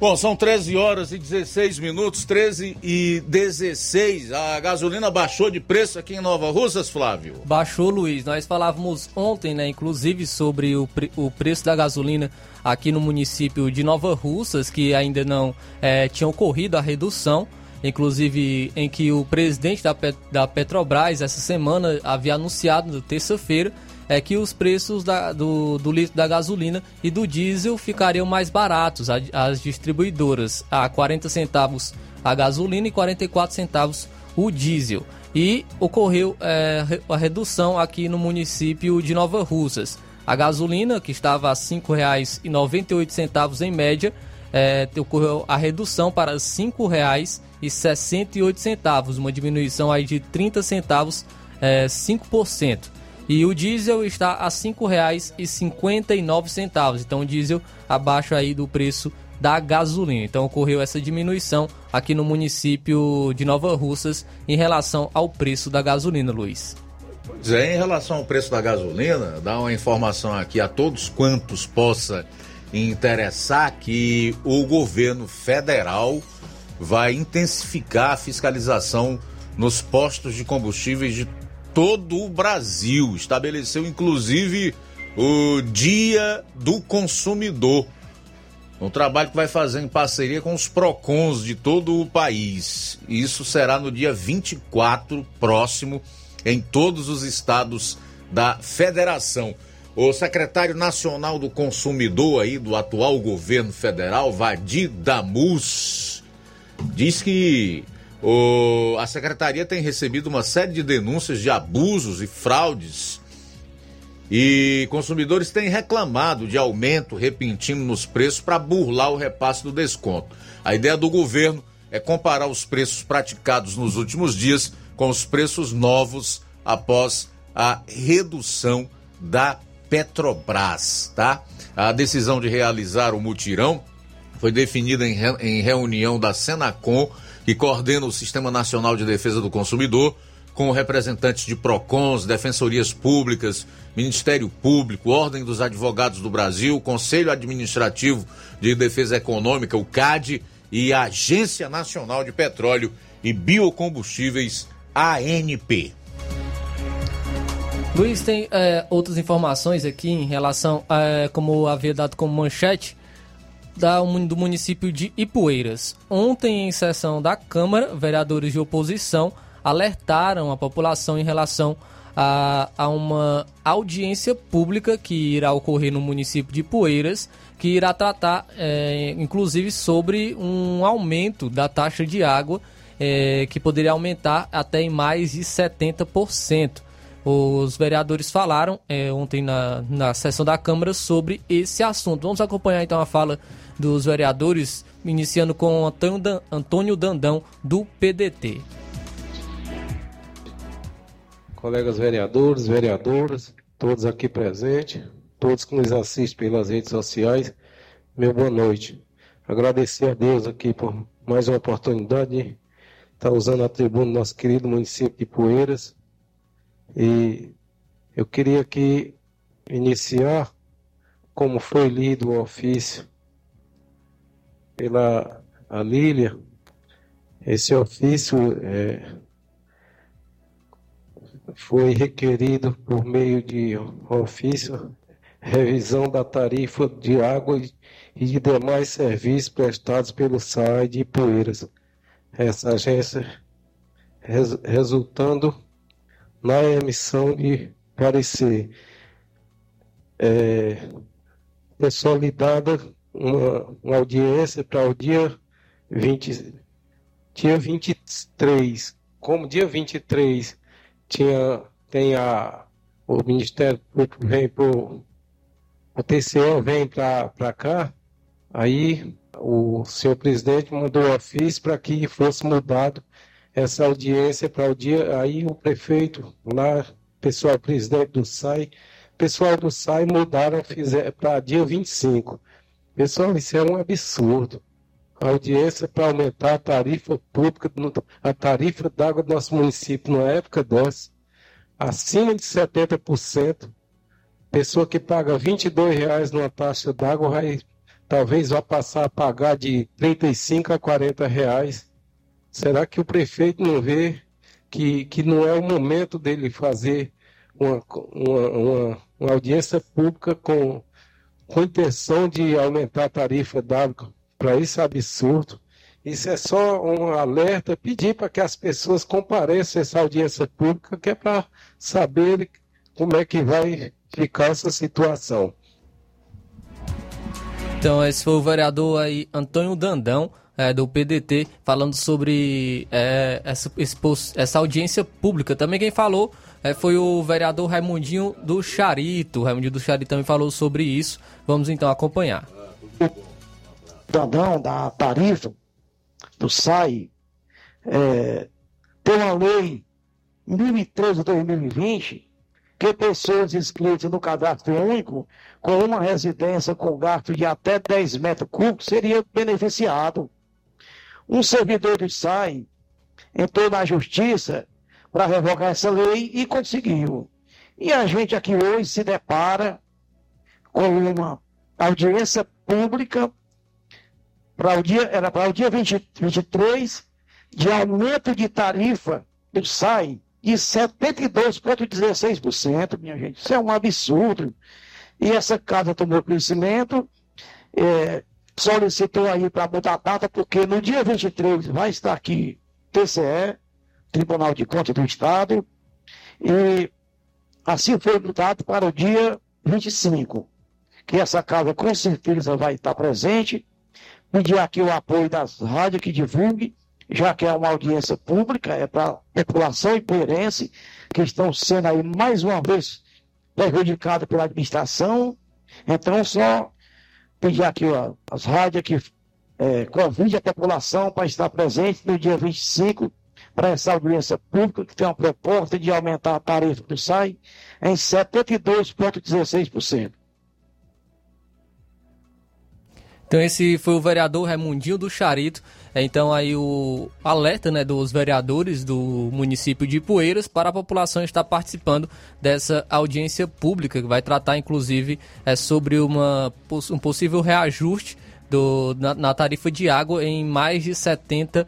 Bom, são 13 horas e 16 minutos, 13 e 16. A gasolina baixou de preço aqui em Nova Russas, Flávio? Baixou, Luiz. Nós falávamos ontem, né, inclusive, sobre o, pre o preço da gasolina aqui no município de Nova Russas, que ainda não é, tinha ocorrido a redução inclusive em que o presidente da, Pet da Petrobras essa semana havia anunciado terça-feira é que os preços da, do, do, litro da gasolina e do diesel ficariam mais baratos às distribuidoras, a 40 centavos a gasolina e 44 centavos o diesel. E ocorreu é, a redução aqui no município de Nova Russas. A gasolina, que estava a R$ 5,98 em média, é, ocorreu a redução para R$ 5,68, uma diminuição aí de 30 centavos, é, 5%. E o diesel está a R$ 5,59. Então o diesel abaixo aí do preço da gasolina. Então ocorreu essa diminuição aqui no município de Nova Russas em relação ao preço da gasolina, Luiz. Pois é, em relação ao preço da gasolina, dá uma informação aqui a todos quantos possa interessar que o governo federal vai intensificar a fiscalização nos postos de combustíveis de todo o Brasil. Estabeleceu inclusive o Dia do Consumidor. Um trabalho que vai fazer em parceria com os PROCONs de todo o país. Isso será no dia 24 próximo em todos os estados da federação. O secretário nacional do consumidor aí do atual governo federal, Vadir Damus, diz que o, a secretaria tem recebido uma série de denúncias de abusos e fraudes e consumidores têm reclamado de aumento repentino nos preços para burlar o repasse do desconto. A ideia do governo é comparar os preços praticados nos últimos dias com os preços novos após a redução da Petrobras, tá? A decisão de realizar o mutirão foi definida em, em reunião da Senacom que coordena o Sistema Nacional de Defesa do Consumidor, com representantes de PROCONs, Defensorias Públicas, Ministério Público, Ordem dos Advogados do Brasil, Conselho Administrativo de Defesa Econômica, o CAD, e a Agência Nacional de Petróleo e Biocombustíveis, ANP. Luiz, tem é, outras informações aqui em relação a, é, como havia dado como manchete, da, do município de Ipueiras. Ontem, em sessão da Câmara, vereadores de oposição alertaram a população em relação a, a uma audiência pública que irá ocorrer no município de Ipueiras, que irá tratar, é, inclusive, sobre um aumento da taxa de água, é, que poderia aumentar até em mais de 70%. Os vereadores falaram é, ontem na, na sessão da Câmara sobre esse assunto. Vamos acompanhar então a fala dos vereadores, iniciando com Antônio Dandão, do PDT. Colegas vereadores, vereadoras, todos aqui presentes, todos que nos assistem pelas redes sociais, meu boa noite. Agradecer a Deus aqui por mais uma oportunidade de estar usando a tribuna do nosso querido município de Poeiras. E eu queria aqui iniciar como foi lido o ofício pela a Lília, esse ofício é, foi requerido por meio de ofício revisão da tarifa de água e de demais serviços prestados pelo SAI de Poeiras. Essa agência res, resultando na emissão de parecer é, consolidada uma, uma audiência para o dia 20, dia 23. Como dia 23 tinha, tem a, o Ministério Público vem para o TCO vem para cá, aí o senhor presidente mandou ofício para que fosse mudado essa audiência para o dia. Aí o prefeito, lá, pessoal presidente do SAI, pessoal do SAI mudaram para dia 25. Pessoal, isso é um absurdo. audiência para aumentar a tarifa pública, a tarifa d'água do nosso município numa época dessa, acima de 70%. Pessoa que paga R$ 22,00 numa taxa d'água vai talvez vá passar a pagar de 35 a 40 reais. Será que o prefeito não vê que, que não é o momento dele fazer uma, uma, uma, uma audiência pública com, com intenção de aumentar a tarifa d'água para esse absurdo? Isso é só um alerta, pedir para que as pessoas compareçam a essa audiência pública, que é para saber como é que vai ficar essa situação. Então, esse foi o vereador aí, Antônio Dandão, é, do PDT, falando sobre é, essa, essa audiência pública. Também quem falou é, foi o vereador Raimundinho do Charito. O Raimundinho do Charito também falou sobre isso. Vamos então acompanhar. Dandão, da tarifa do SAI, é, tem uma lei 2013-2020 que pessoas inscritas no cadastro único com uma residência com gasto de até 10 metros cúbicos seria beneficiado. Um servidor do SAI entrou na justiça para revogar essa lei e conseguiu. E a gente aqui hoje se depara com uma audiência pública para o dia, era para o dia 20, 23 de aumento de tarifa do SAI de 72,16%, minha gente. Isso é um absurdo. E essa casa tomou conhecimento, é, solicitou aí para mudar a data, porque no dia 23 vai estar aqui TCE, Tribunal de Contas do Estado, e assim foi mudado para o dia 25, que essa casa com certeza vai estar presente. Pedir aqui o apoio das rádios que divulguem já que é uma audiência pública, é para a população ipueirense, que estão sendo aí mais uma vez prejudicados pela administração. Então, só pedir aqui ó, as rádios que é, convide a população para estar presente no dia 25 para essa audiência pública, que tem uma proposta de aumentar a tarifa do SAI em 72,16%. Então esse foi o vereador Raimundinho do Charito. Então aí o alerta né, dos vereadores do município de Poeiras para a população estar participando dessa audiência pública, que vai tratar inclusive é, sobre uma, um possível reajuste do, na, na, tarifa de água em mais de 70%.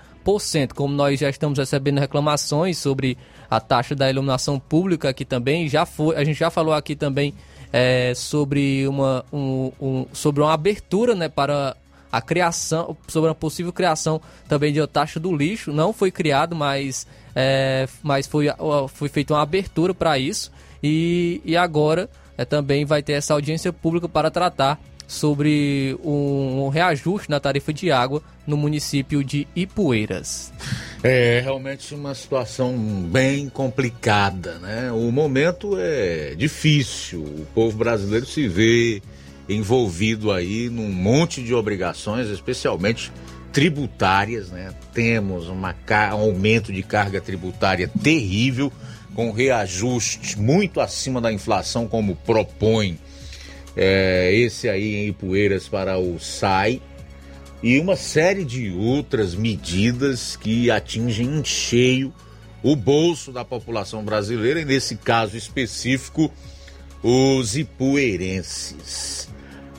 Como nós já estamos recebendo reclamações sobre a taxa da iluminação pública aqui também, já foi, a gente já falou aqui também é, sobre, uma, um, um, sobre uma abertura né, para a criação, sobre uma possível criação também de uma taxa do lixo. Não foi criado, mas, é, mas foi, foi feita uma abertura para isso. E, e agora é, também vai ter essa audiência pública para tratar sobre um, um reajuste na tarifa de água no município de Ipueiras. É realmente uma situação bem complicada, né? O momento é difícil. O povo brasileiro se vê envolvido aí num monte de obrigações, especialmente tributárias, né? Temos uma, um aumento de carga tributária terrível, com reajuste muito acima da inflação, como propõe é, esse aí em Ipueiras para o SAI, e uma série de outras medidas que atingem em cheio o bolso da população brasileira, e nesse caso específico, os ipueirenses.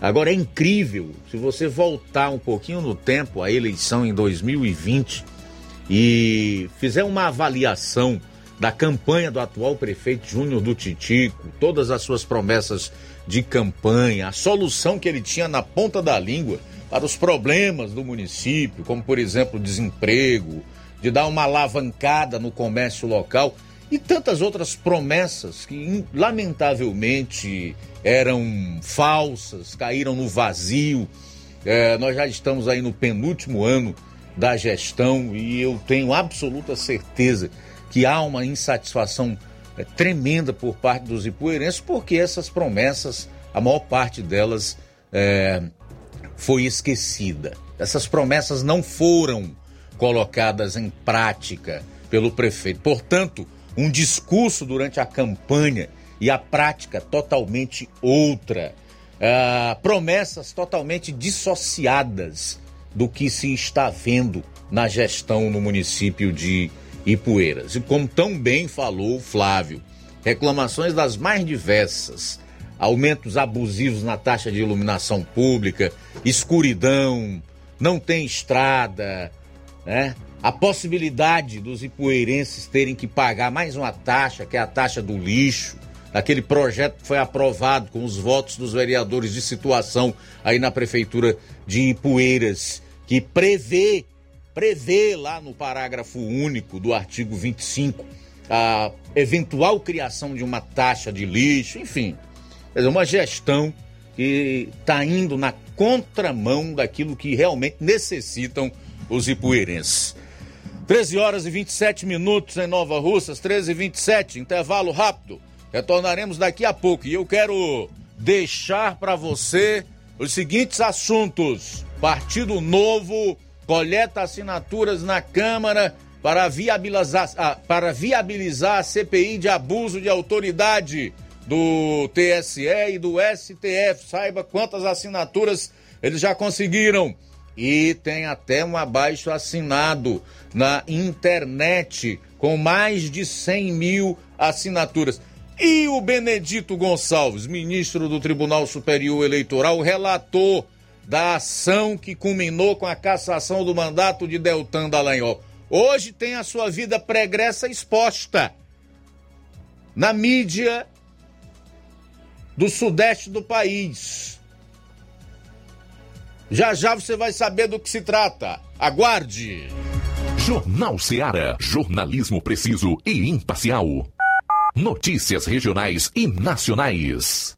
Agora é incrível, se você voltar um pouquinho no tempo, a eleição em 2020, e fizer uma avaliação da campanha do atual prefeito Júnior do Titico, todas as suas promessas de campanha, a solução que ele tinha na ponta da língua para os problemas do município, como por exemplo desemprego, de dar uma alavancada no comércio local e tantas outras promessas que lamentavelmente eram falsas, caíram no vazio. É, nós já estamos aí no penúltimo ano da gestão e eu tenho absoluta certeza que há uma insatisfação é, tremenda por parte dos ipueirenses, porque essas promessas, a maior parte delas é, foi esquecida. Essas promessas não foram colocadas em prática pelo prefeito. Portanto, um discurso durante a campanha e a prática totalmente outra. Ah, promessas totalmente dissociadas do que se está vendo na gestão no município de Ipueiras. E como tão bem falou o Flávio, reclamações das mais diversas, aumentos abusivos na taxa de iluminação pública, escuridão, não tem estrada, né? A possibilidade dos ipueirenses terem que pagar mais uma taxa, que é a taxa do lixo, aquele projeto que foi aprovado com os votos dos vereadores de situação aí na prefeitura de Ipueiras, que prevê prevê lá no parágrafo único do artigo 25 a eventual criação de uma taxa de lixo, enfim, é uma gestão que está indo na contramão daquilo que realmente necessitam os ipueirenses. 13 horas e 27 minutos em Nova Russas, 13 e 27, intervalo rápido. Retornaremos daqui a pouco e eu quero deixar para você os seguintes assuntos: Partido Novo coleta assinaturas na Câmara para viabilizar, ah, para viabilizar a CPI de abuso de autoridade do TSE e do STF. Saiba quantas assinaturas eles já conseguiram. E tem até um abaixo assinado na internet com mais de 100 mil assinaturas. E o Benedito Gonçalves, ministro do Tribunal Superior Eleitoral, relatou da ação que culminou com a cassação do mandato de Deltan Dallagnol. Hoje tem a sua vida pregressa exposta na mídia do sudeste do país. Já já você vai saber do que se trata. Aguarde. Jornal Ceará, jornalismo preciso e imparcial. Notícias regionais e nacionais.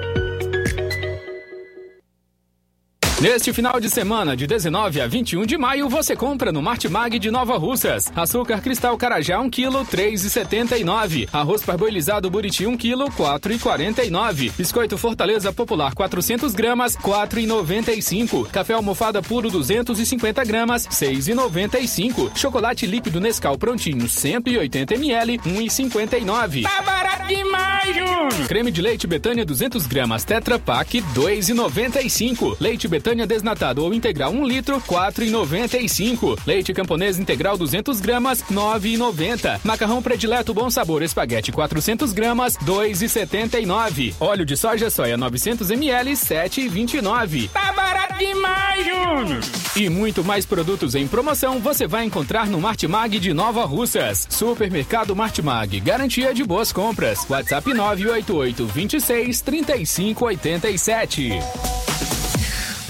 Neste final de semana, de 19 a 21 de maio, você compra no Martimag de Nova Russas. Açúcar cristal carajá 1 kg, 3,79. Arroz parboilizado buriti 1 kg, 4,49. Biscoito Fortaleza Popular 400 gramas, 4,95. Café almofada puro 250 gramas, 6,95. Chocolate líquido Nescau prontinho 180 ml, 1,59. Tá barato demais, Júnior. Creme de leite Betânia 200 gramas Tetra Pak 2,95. Leite Betânia desnatado ou integral 1 litro 4,95. Leite camponês integral 200 gramas 9,90. Macarrão predileto bom sabor espaguete 400 gramas 2,79. Óleo de soja soia 900 ml 7,29. Tá barato demais, Júnior. E muito mais produtos em promoção você vai encontrar no Martimag de Nova Russas. Supermercado Martimag, garantia de boas compras. WhatsApp 988 26 35 87.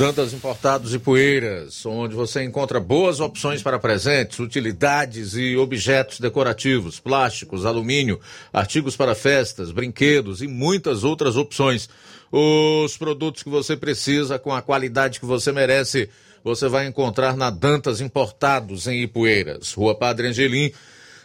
Dantas Importados e Poeiras, onde você encontra boas opções para presentes, utilidades e objetos decorativos, plásticos, alumínio, artigos para festas, brinquedos e muitas outras opções. Os produtos que você precisa com a qualidade que você merece, você vai encontrar na Dantas Importados em Ipueiras, Rua Padre Angelim,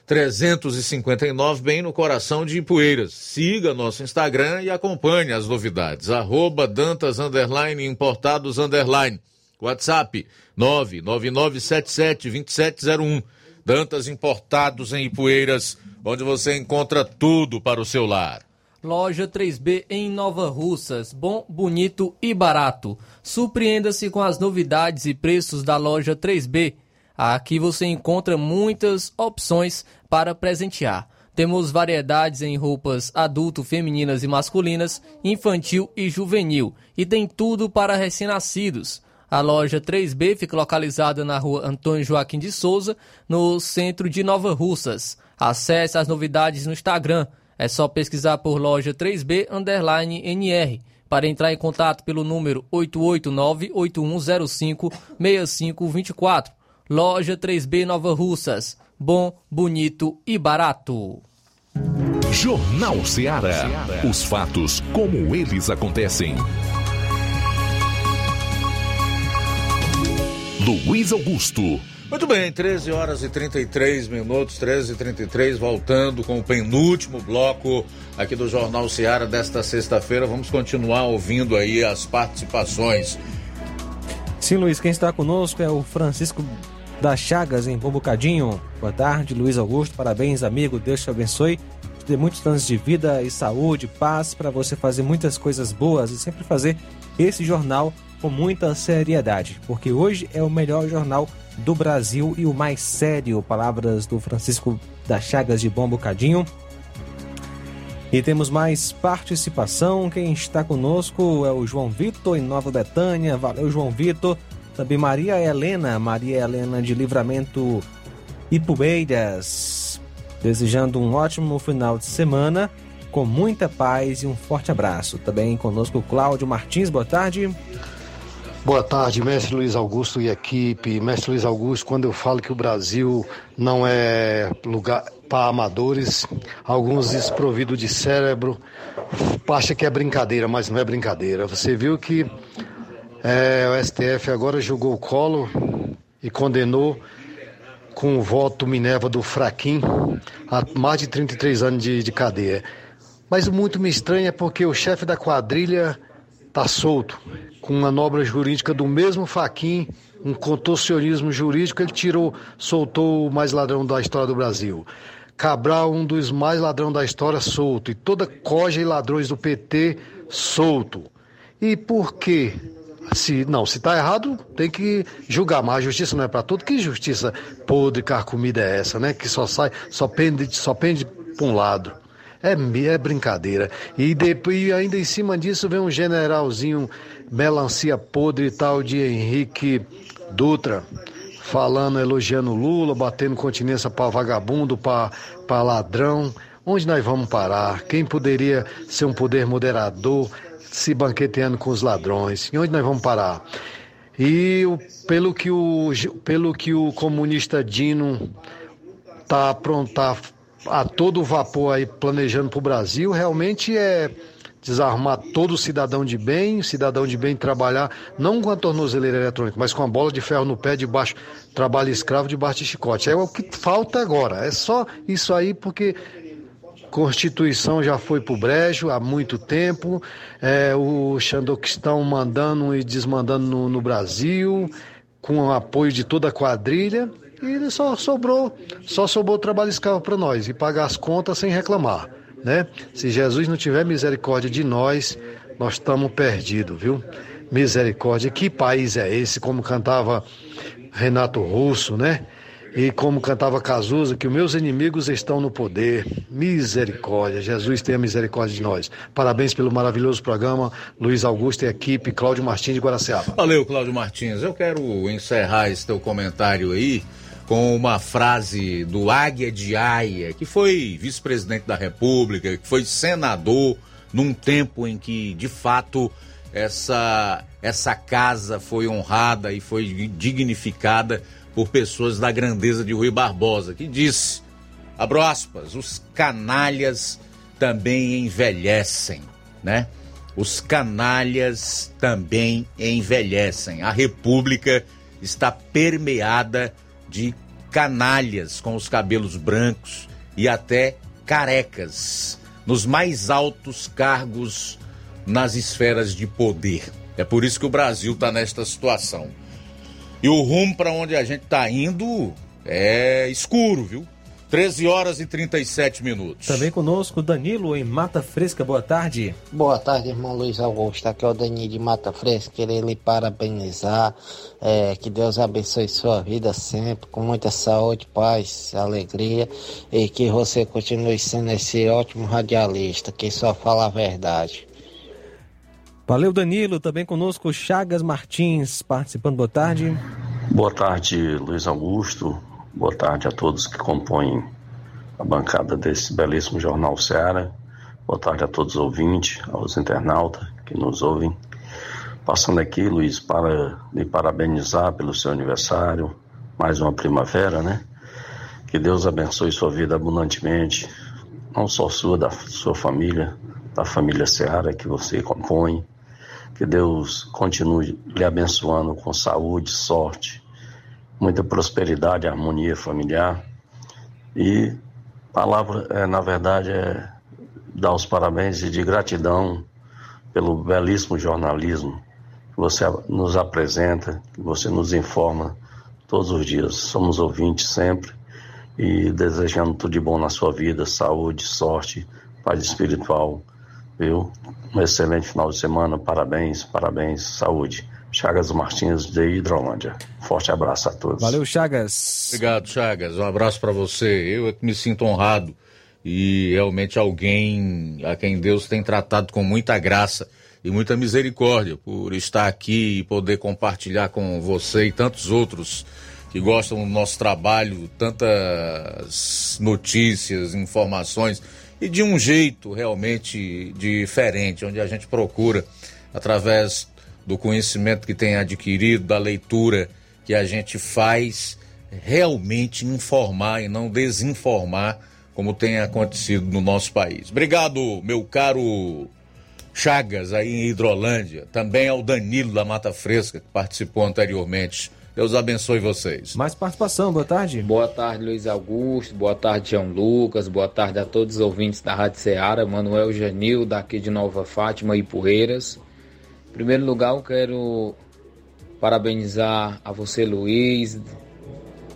359, bem no coração de Ipueiras. Siga nosso Instagram e acompanhe as novidades. Arroba Dantas Underline Importados Underline. WhatsApp 999772701. Dantas Importados em Ipueiras, onde você encontra tudo para o seu lar. Loja 3B em Nova Russas. Bom, bonito e barato. Surpreenda-se com as novidades e preços da loja 3B. Aqui você encontra muitas opções para presentear. Temos variedades em roupas adulto, femininas e masculinas, infantil e juvenil. E tem tudo para recém-nascidos. A loja 3B fica localizada na rua Antônio Joaquim de Souza, no centro de Nova Russas. Acesse as novidades no Instagram. É só pesquisar por loja 3B underline NR. Para entrar em contato pelo número 889-8105-6524. Loja 3B Nova Russas. Bom, bonito e barato. Jornal Ceará. Os fatos como eles acontecem. Luiz Augusto. Muito bem, 13 horas e 33 minutos, 13 e 33, voltando com o penúltimo bloco aqui do Jornal Ceará desta sexta-feira. Vamos continuar ouvindo aí as participações. Sim, Luiz, quem está conosco é o Francisco das Chagas, em Bom Bocadinho. Boa tarde, Luiz Augusto. Parabéns, amigo. Deus te abençoe. Te dê muitos anos de vida e saúde, paz, para você fazer muitas coisas boas e sempre fazer esse jornal com muita seriedade, porque hoje é o melhor jornal do Brasil e o mais sério. Palavras do Francisco das Chagas de Bom Bocadinho. E temos mais participação. Quem está conosco é o João Vitor, em Nova Betânia. Valeu, João Vitor. Também Maria Helena, Maria Helena de Livramento Ipueiras. Desejando um ótimo final de semana, com muita paz e um forte abraço. Também conosco Cláudio Martins, boa tarde. Boa tarde, mestre Luiz Augusto e equipe. Mestre Luiz Augusto, quando eu falo que o Brasil não é lugar para amadores, alguns desprovidos de cérebro, acha que é brincadeira, mas não é brincadeira. Você viu que é, o STF agora julgou o colo e condenou com o voto Minerva do Fraquim a mais de 33 anos de, de cadeia. Mas muito me estranha porque o chefe da quadrilha tá solto, com uma manobra jurídica do mesmo Faquin, um contorcionismo jurídico, ele tirou, soltou o mais ladrão da história do Brasil. Cabral, um dos mais ladrão da história, solto. E toda coja e ladrões do PT, solto. E por quê? Se, não, se está errado, tem que julgar, mas a justiça não é para todo. Que justiça podre, carcomida é essa, né? Que só sai, só pende, só pende para um lado. É, é brincadeira. E depois, ainda em cima disso, vem um generalzinho melancia podre tal de Henrique Dutra, falando, elogiando Lula, batendo continência para vagabundo, para ladrão. Onde nós vamos parar? Quem poderia ser um poder moderador se banqueteando com os ladrões? E onde nós vamos parar? E o, pelo, que o, pelo que o comunista Dino tá pronto, tá a todo vapor aí planejando para o Brasil, realmente é desarmar todo cidadão de bem, cidadão de bem trabalhar, não com a tornozeleira eletrônica, mas com a bola de ferro no pé, debaixo, trabalho escravo debaixo de chicote. É o que falta agora. É só isso aí, porque Constituição já foi pro brejo há muito tempo, é, o Xandoquistão mandando e desmandando no, no Brasil, com o apoio de toda a quadrilha, e só sobrou, só sobrou trabalho escravo para nós e pagar as contas sem reclamar. né? Se Jesus não tiver misericórdia de nós, nós estamos perdidos, viu? Misericórdia. Que país é esse? Como cantava Renato Russo, né? E como cantava Cazuza, que os meus inimigos estão no poder. Misericórdia. Jesus tenha misericórdia de nós. Parabéns pelo maravilhoso programa. Luiz Augusto e equipe, Cláudio Martins de Guaraciaba. Valeu, Cláudio Martins. Eu quero encerrar esse teu comentário aí com uma frase do Águia de Aia, que foi vice-presidente da República, que foi senador num tempo em que, de fato, essa, essa casa foi honrada e foi dignificada por pessoas da grandeza de Rui Barbosa, que disse, abro aspas, os canalhas também envelhecem, né? Os canalhas também envelhecem. A República está permeada de canalhas com os cabelos brancos e até carecas nos mais altos cargos nas esferas de poder. É por isso que o Brasil está nesta situação. E o rumo para onde a gente está indo é escuro, viu? 13 horas e 37 minutos. Também conosco Danilo em Mata Fresca. Boa tarde. Boa tarde, irmão Luiz Augusto. Aqui é o Danilo de Mata Fresca. Queria lhe parabenizar. É, que Deus abençoe sua vida sempre, com muita saúde, paz, alegria. E que você continue sendo esse ótimo radialista que só fala a verdade. Valeu, Danilo. Também conosco Chagas Martins participando. Boa tarde. Boa tarde, Luiz Augusto. Boa tarde a todos que compõem a bancada desse belíssimo Jornal Ceará. Boa tarde a todos os ouvintes, aos internautas que nos ouvem. Passando aqui, Luiz, para lhe parabenizar pelo seu aniversário, mais uma primavera, né? Que Deus abençoe sua vida abundantemente, não só sua, da sua família, da família Ceará que você compõe. Que Deus continue lhe abençoando com saúde, sorte, muita prosperidade, harmonia familiar. E palavra, é, na verdade, é dar os parabéns e de gratidão pelo belíssimo jornalismo que você nos apresenta, que você nos informa todos os dias. Somos ouvintes sempre e desejando tudo de bom na sua vida, saúde, sorte, paz espiritual, viu? Um excelente final de semana, parabéns, parabéns, saúde. Chagas Martins de Hidrolândia. Forte abraço a todos. Valeu, Chagas. Obrigado, Chagas. Um abraço para você. Eu é que me sinto honrado e realmente alguém a quem Deus tem tratado com muita graça e muita misericórdia por estar aqui e poder compartilhar com você e tantos outros que gostam do nosso trabalho, tantas notícias, informações e de um jeito realmente diferente, onde a gente procura através do conhecimento que tem adquirido, da leitura que a gente faz, realmente informar e não desinformar, como tem acontecido no nosso país. Obrigado, meu caro Chagas, aí em Hidrolândia. Também ao Danilo da Mata Fresca, que participou anteriormente. Deus abençoe vocês. Mais participação, boa tarde. Boa tarde, Luiz Augusto. Boa tarde, João Lucas. Boa tarde a todos os ouvintes da Rádio Ceará. Manuel Janil, daqui de Nova Fátima e Porreiras. Em primeiro lugar, eu quero parabenizar a você, Luiz,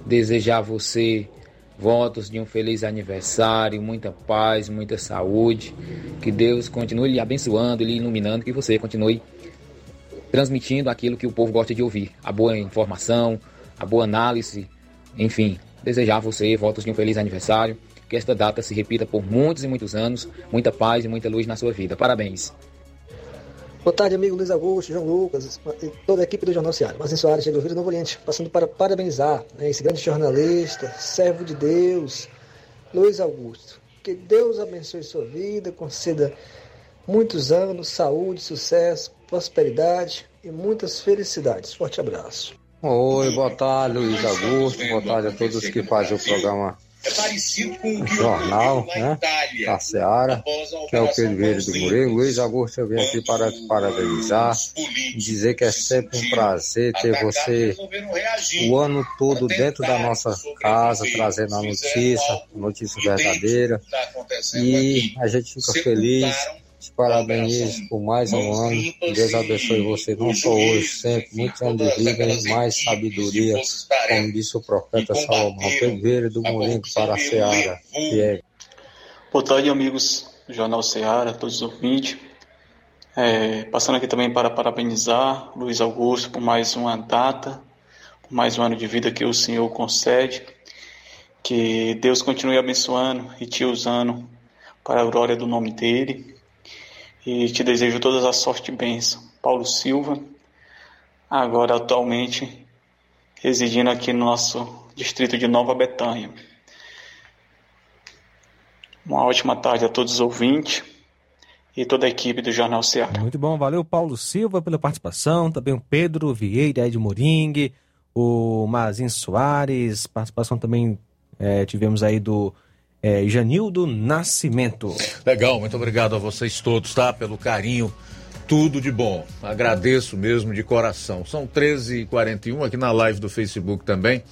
desejar a você votos de um feliz aniversário, muita paz, muita saúde. Que Deus continue lhe abençoando, lhe iluminando, que você continue transmitindo aquilo que o povo gosta de ouvir, a boa informação, a boa análise, enfim. Desejar a você votos de um feliz aniversário, que esta data se repita por muitos e muitos anos, muita paz e muita luz na sua vida. Parabéns. Boa tarde, amigo Luiz Augusto, João Lucas e toda a equipe do Jornal Ceará. Em Soares, chega Rio Novo Oriente, passando para parabenizar né, esse grande jornalista, servo de Deus, Luiz Augusto. Que Deus abençoe sua vida, conceda muitos anos, saúde, sucesso, prosperidade e muitas felicidades. Forte abraço. Oi, boa tarde, Luiz Augusto. Boa tarde a todos que fazem o programa Jornal, né? Da Seara, que é o Pedro do Moreira. Luiz Augusto, eu vim aqui para te parabenizar, dizer que é sempre um prazer ter você o ano todo dentro da nossa casa, trazendo a notícia, notícia verdadeira. E a gente fica feliz parabenizo por mais um ano. Deus abençoe você, não só hoje, sempre. Muitos anos de vida e mais sabedoria, como disse o profeta Salomão. Pedro do Morinho para a Seara. Boa tarde, amigos do Jornal Ceará, todos os ouvintes. É, passando aqui também para parabenizar Luiz Augusto por mais uma data, por mais um ano de vida que o Senhor concede. Que Deus continue abençoando e te usando para a glória do nome dele. E te desejo todas as sorte e bênção. Paulo Silva, agora atualmente residindo aqui no nosso distrito de Nova Betânia. Uma ótima tarde a todos os ouvintes e toda a equipe do Jornal Ceará. Muito bom, valeu Paulo Silva pela participação, também o Pedro Vieira de Moringue, o Mazin Soares, participação também é, tivemos aí do é, Janildo Nascimento. Legal, muito obrigado a vocês todos, tá? Pelo carinho, tudo de bom. Agradeço mesmo de coração. São 13h41 aqui na live do Facebook também.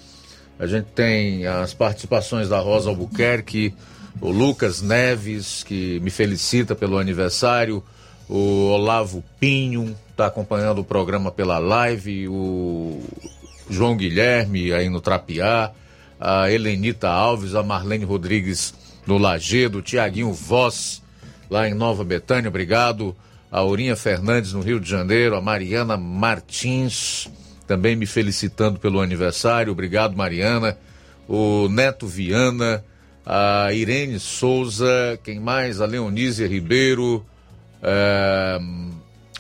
A gente tem as participações da Rosa Albuquerque, o Lucas Neves, que me felicita pelo aniversário, o Olavo Pinho, está acompanhando o programa pela live, o João Guilherme aí no Trapiá, a Helenita Alves, a Marlene Rodrigues no Lagedo, Tiaguinho Voz lá em Nova Betânia, obrigado. A Aurinha Fernandes no Rio de Janeiro, a Mariana Martins também me felicitando pelo aniversário, obrigado Mariana. O Neto Viana, a Irene Souza, quem mais? A Leonísia Ribeiro, é,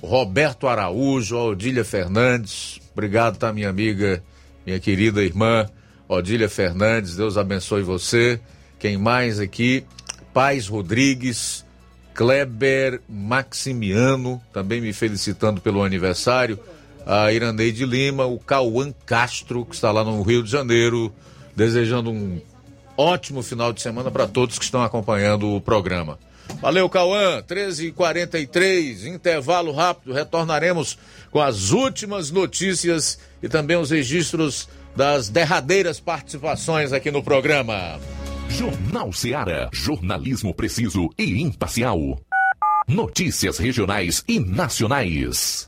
Roberto Araújo, a Odília Fernandes, obrigado, tá, minha amiga, minha querida irmã Odília Fernandes, Deus abençoe você. Quem mais aqui? Paz Rodrigues, Kleber Maximiano, também me felicitando pelo aniversário. A Iraneide Lima, o Cauã Castro, que está lá no Rio de Janeiro, desejando um ótimo final de semana para todos que estão acompanhando o programa. Valeu, Cauã. 13h43, intervalo rápido. Retornaremos com as últimas notícias e também os registros das derradeiras participações aqui no programa. Jornal Seara. Jornalismo preciso e imparcial. Notícias regionais e nacionais.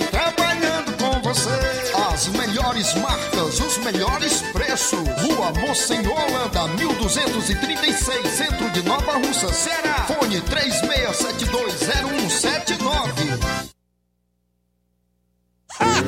melhores marcas, os melhores preços. Rua Holanda, 1236, centro de Nova Russa, Ceará. Fone 36720179.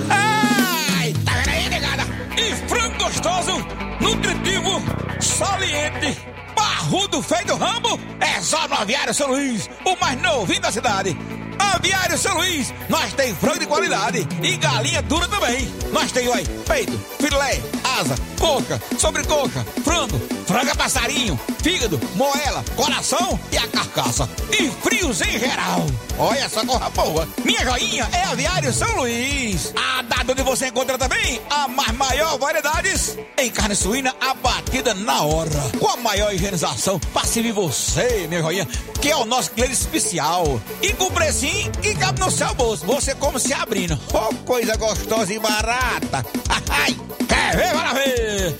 Ai, tá aí, negada? E frango gostoso, nutritivo, saliente, barrudo feio do rambo, é só no Aviário São Luís, o mais novinho da cidade. Aviário São Luís, nós tem frango de qualidade e galinha dura também. Nós tem, oi, peito, filé, asa, coca, sobrecoca, frango, franga passarinho, fígado, moela, coração e a carcaça. E frios em geral. Olha essa corra boa. Minha joinha é Aviário São Luís. A data onde você encontra também a mais maior variedades em carne suína abatida na hora. Com a maior higienização para servir você, minha joinha, que é o nosso cliente especial. E com precinho que cabe no seu bolso. Você como se abrindo. Oh, coisa gostosa e barata. Quer ver, para ver?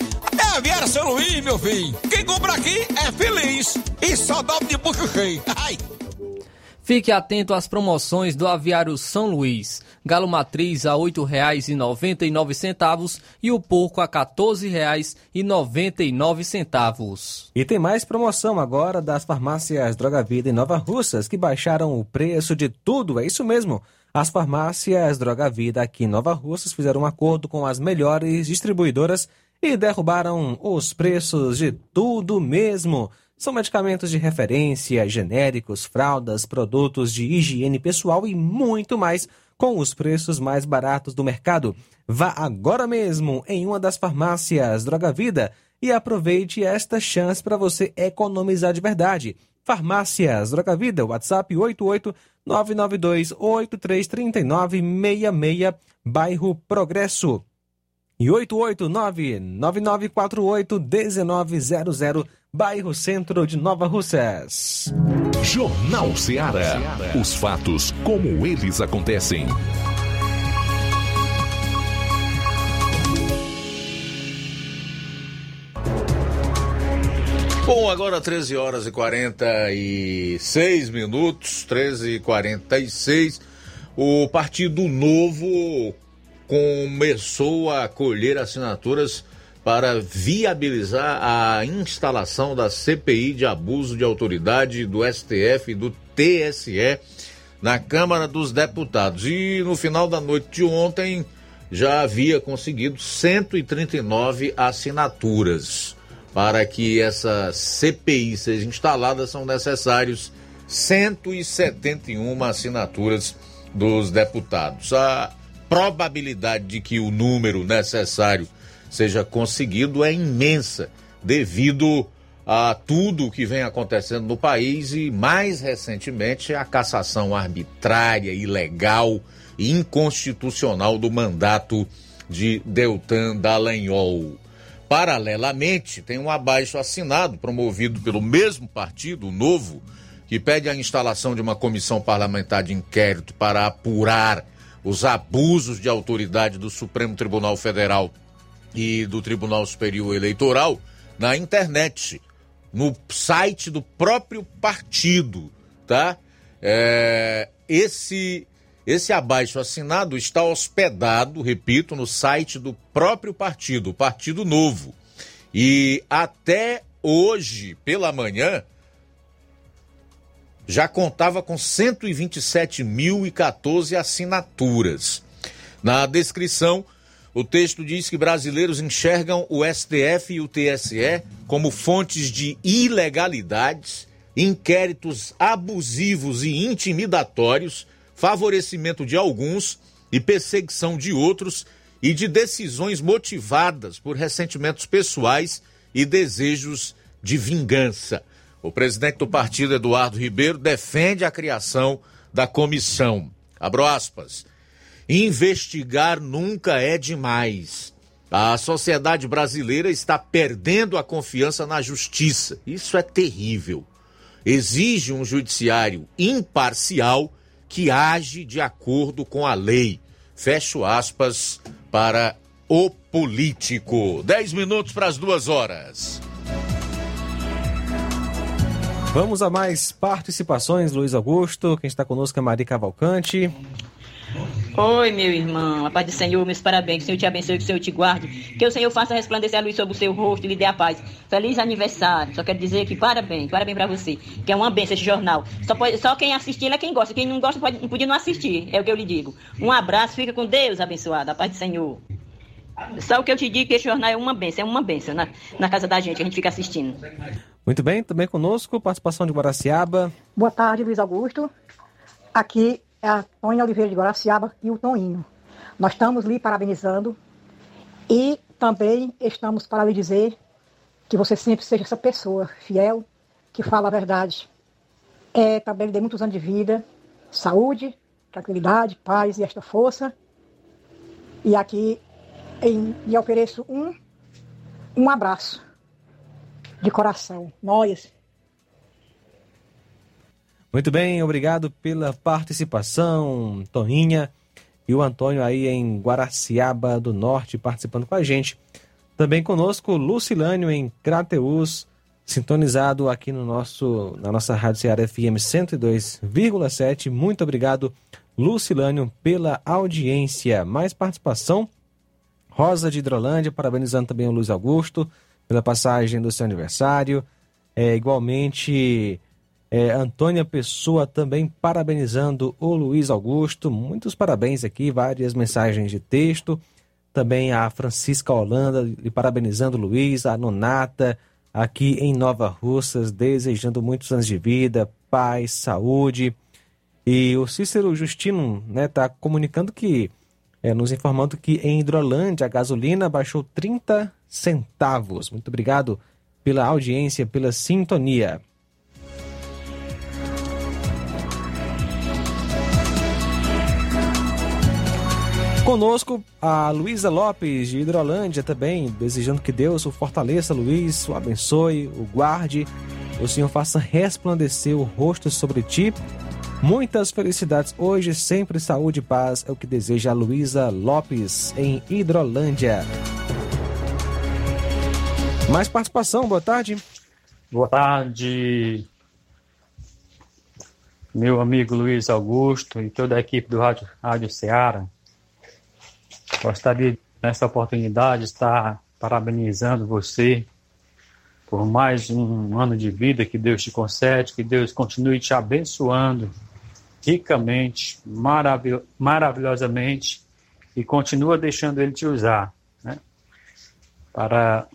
É a São Luís, meu filho. Quem compra aqui é feliz. E só dobra de bucho cheio. Ai. Fique atento às promoções do Aviário São Luís. Galo matriz a R$ 8,99 e o porco a R$ 14,99. E tem mais promoção agora das farmácias Droga Vida em Nova Russas, que baixaram o preço de tudo, é isso mesmo. As farmácias Droga Vida aqui em Nova Russas fizeram um acordo com as melhores distribuidoras e derrubaram os preços de tudo mesmo. São medicamentos de referência, genéricos, fraldas, produtos de higiene pessoal e muito mais, com os preços mais baratos do mercado. Vá agora mesmo em uma das farmácias Droga Vida e aproveite esta chance para você economizar de verdade. Farmácias Droga Vida, WhatsApp 88 992 833966, bairro Progresso. E 889-9948-1900, bairro Centro de Nova Russas. Jornal Ceará. Os fatos como eles acontecem. Bom, agora 13 horas e 46 minutos, 13 e 46. O Partido Novo começou a colher assinaturas para viabilizar a instalação da CPI de abuso de autoridade do STF e do TSE na Câmara dos Deputados. E no final da noite de ontem já havia conseguido 139 assinaturas. Para que essa CPI seja instalada, são necessários 171 assinaturas dos deputados. A probabilidade de que o número necessário seja conseguido é imensa, devido a tudo que vem acontecendo no país e, mais recentemente, a cassação arbitrária, ilegal e inconstitucional do mandato de Deltan Dallagnol. Paralelamente, tem um abaixo assinado promovido pelo mesmo partido, o Novo, que pede a instalação de uma comissão parlamentar de inquérito para apurar os abusos de autoridade do Supremo Tribunal Federal e do Tribunal Superior Eleitoral na internet, no site do próprio partido, tá? É, esse esse abaixo assinado está hospedado, repito, no site do próprio partido, o Partido Novo. E até hoje, pela manhã, já contava com 127.014 assinaturas. Na descrição, o texto diz que brasileiros enxergam o STF e o TSE como fontes de ilegalidades, inquéritos abusivos e intimidatórios favorecimento de alguns e perseguição de outros e de decisões motivadas por ressentimentos pessoais e desejos de vingança. O presidente do partido, Eduardo Ribeiro, defende a criação da comissão. Abro aspas. Investigar nunca é demais. A sociedade brasileira está perdendo a confiança na justiça. Isso é terrível. Exige um judiciário imparcial que age de acordo com a lei. Fecho aspas para o político. Dez minutos para as duas horas. Vamos a mais participações, Luiz Augusto. Quem está conosco é Maria Cavalcante. Oi, meu irmão, a paz do Senhor, meus parabéns, que o Senhor te abençoe, que o Senhor te guarde, que o Senhor faça resplandecer a luz sobre o seu rosto e lhe dê a paz. Feliz aniversário, só quero dizer que parabéns, parabéns pra você, que é uma benção esse jornal. Só, pode, só quem assistir é quem gosta, quem não gosta pode, não podia não assistir, é o que eu lhe digo. Um abraço, fica com Deus abençoado, a paz do Senhor. Só o que eu te digo que esse jornal é uma benção, é uma benção na, na casa da gente, a gente fica assistindo. Muito bem, também conosco, participação de Guaraciaba. Boa tarde, Luiz Augusto. Aqui é a Tônia Oliveira de Guaraciaba e o Toninho. Nós estamos lhe parabenizando e também estamos para lhe dizer que você sempre seja essa pessoa fiel, que fala a verdade. É, também lhe dê muitos anos de vida, saúde, tranquilidade, paz e esta força. E aqui em, lhe ofereço um, um abraço de coração. Nós. Muito bem, obrigado pela participação, Toninha e o Antônio aí em Guaraciaba do Norte participando com a gente. Também conosco Lucilânio em Crateus, sintonizado aqui no nosso na nossa Rádio Ceará FM 102,7. Muito obrigado, Lucilânio, pela audiência. Mais participação. Rosa de Hidrolândia, parabenizando também o Luiz Augusto pela passagem do seu aniversário. É, igualmente, é, Antônia Pessoa também parabenizando o Luiz Augusto. Muitos parabéns aqui, várias mensagens de texto. Também a Francisca Holanda lhe parabenizando o Luiz, a Nonata, aqui em Nova Russas, desejando muitos anos de vida, paz, saúde. E o Cícero Justino está né, tá comunicando que, é, nos informando que em Hidrolândia a gasolina baixou 30 centavos. Muito obrigado pela audiência, pela sintonia. Conosco a Luísa Lopes, de Hidrolândia, também, desejando que Deus o fortaleça, Luiz, o abençoe, o guarde, o Senhor faça resplandecer o rosto sobre ti. Muitas felicidades hoje, sempre saúde e paz é o que deseja a Luísa Lopes, em Hidrolândia. Mais participação, boa tarde. Boa tarde, meu amigo Luiz Augusto e toda a equipe do Rádio, Rádio Ceará. Gostaria, nessa oportunidade, estar parabenizando você por mais um ano de vida que Deus te concede, que Deus continue te abençoando ricamente, maravil maravilhosamente e continua deixando Ele te usar, né? Para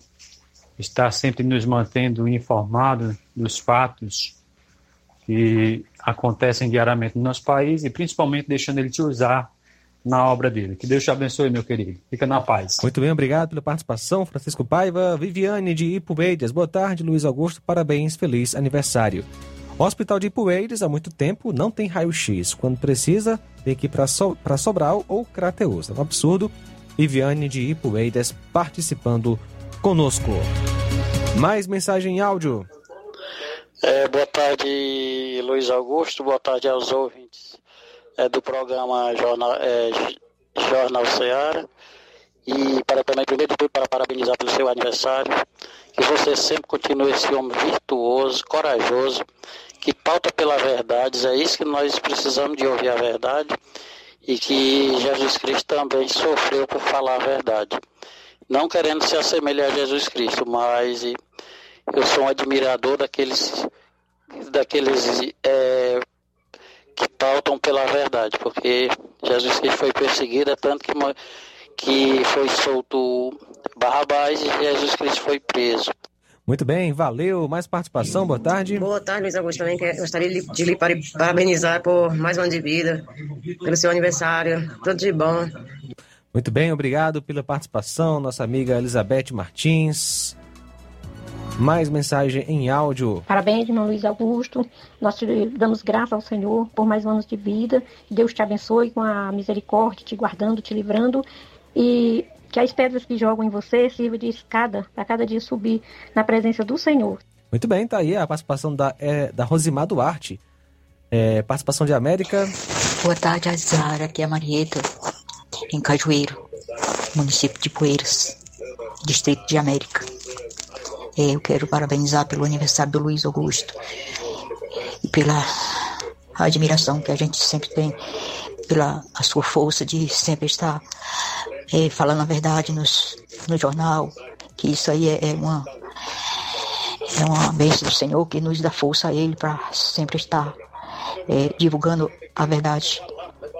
estar sempre nos mantendo informados dos fatos que acontecem diariamente no nosso país e principalmente deixando Ele te usar na obra dele. Que Deus te abençoe, meu querido. Fica na paz. Muito bem, obrigado pela participação, Francisco Paiva. Viviane de Ipueiras, boa tarde, Luiz Augusto, parabéns, feliz aniversário. O Hospital de Ipueiras, há muito tempo, não tem raio-x. Quando precisa, tem que ir para so Sobral ou Crateus. É um absurdo. Viviane de Ipueiras participando conosco. Mais mensagem em áudio. É, boa tarde, Luiz Augusto. Boa tarde aos ouvintes é, do programa Jornal, é, Jornal Ceará. E para também, primeiro tudo, para parabenizar pelo seu aniversário. Que você sempre continue esse homem virtuoso, corajoso, que pauta pela verdade. É isso que nós precisamos de ouvir a verdade. E que Jesus Cristo também sofreu por falar a verdade. Não querendo se assemelhar a Jesus Cristo, mas eu sou um admirador daqueles, daqueles é, que pautam pela verdade, porque Jesus Cristo foi perseguido, é tanto que, que foi solto Barrabás e Jesus Cristo foi preso. Muito bem, valeu. Mais participação, boa tarde. Boa tarde, Luiz Augusto. Também gostaria de lhe parabenizar por mais um ano de vida, pelo seu aniversário. Tudo de bom. Muito bem, obrigado pela participação, nossa amiga Elizabeth Martins. Mais mensagem em áudio. Parabéns, irmão Luiz Augusto. Nós te damos graças ao Senhor por mais anos de vida. Deus te abençoe com a misericórdia, te guardando, te livrando. E que as pedras que jogam em você sirvam de escada para cada dia subir na presença do Senhor. Muito bem, tá aí a participação da, é, da Rosimar Duarte. É, participação de América. Boa tarde, Azara. Aqui é a Marieta, em Cajueiro, município de Poeiras, distrito de América. É, eu quero parabenizar pelo aniversário do Luiz Augusto e pela admiração que a gente sempre tem pela sua força de sempre estar é, falando a verdade nos, no jornal, que isso aí é, é uma é uma bênção do Senhor que nos dá força a Ele para sempre estar é, divulgando a verdade.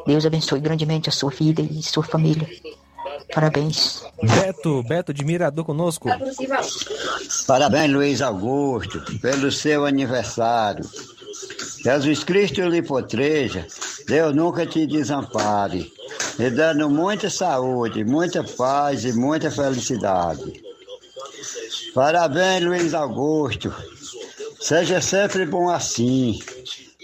Deus abençoe grandemente a sua vida e sua família. Parabéns. Beto, Beto de Mirador conosco. Parabéns, Luiz Augusto, pelo seu aniversário. Jesus Cristo lhe potreja, Deus nunca te desampare. E dando muita saúde, muita paz e muita felicidade. Parabéns, Luiz Augusto. Seja sempre bom assim.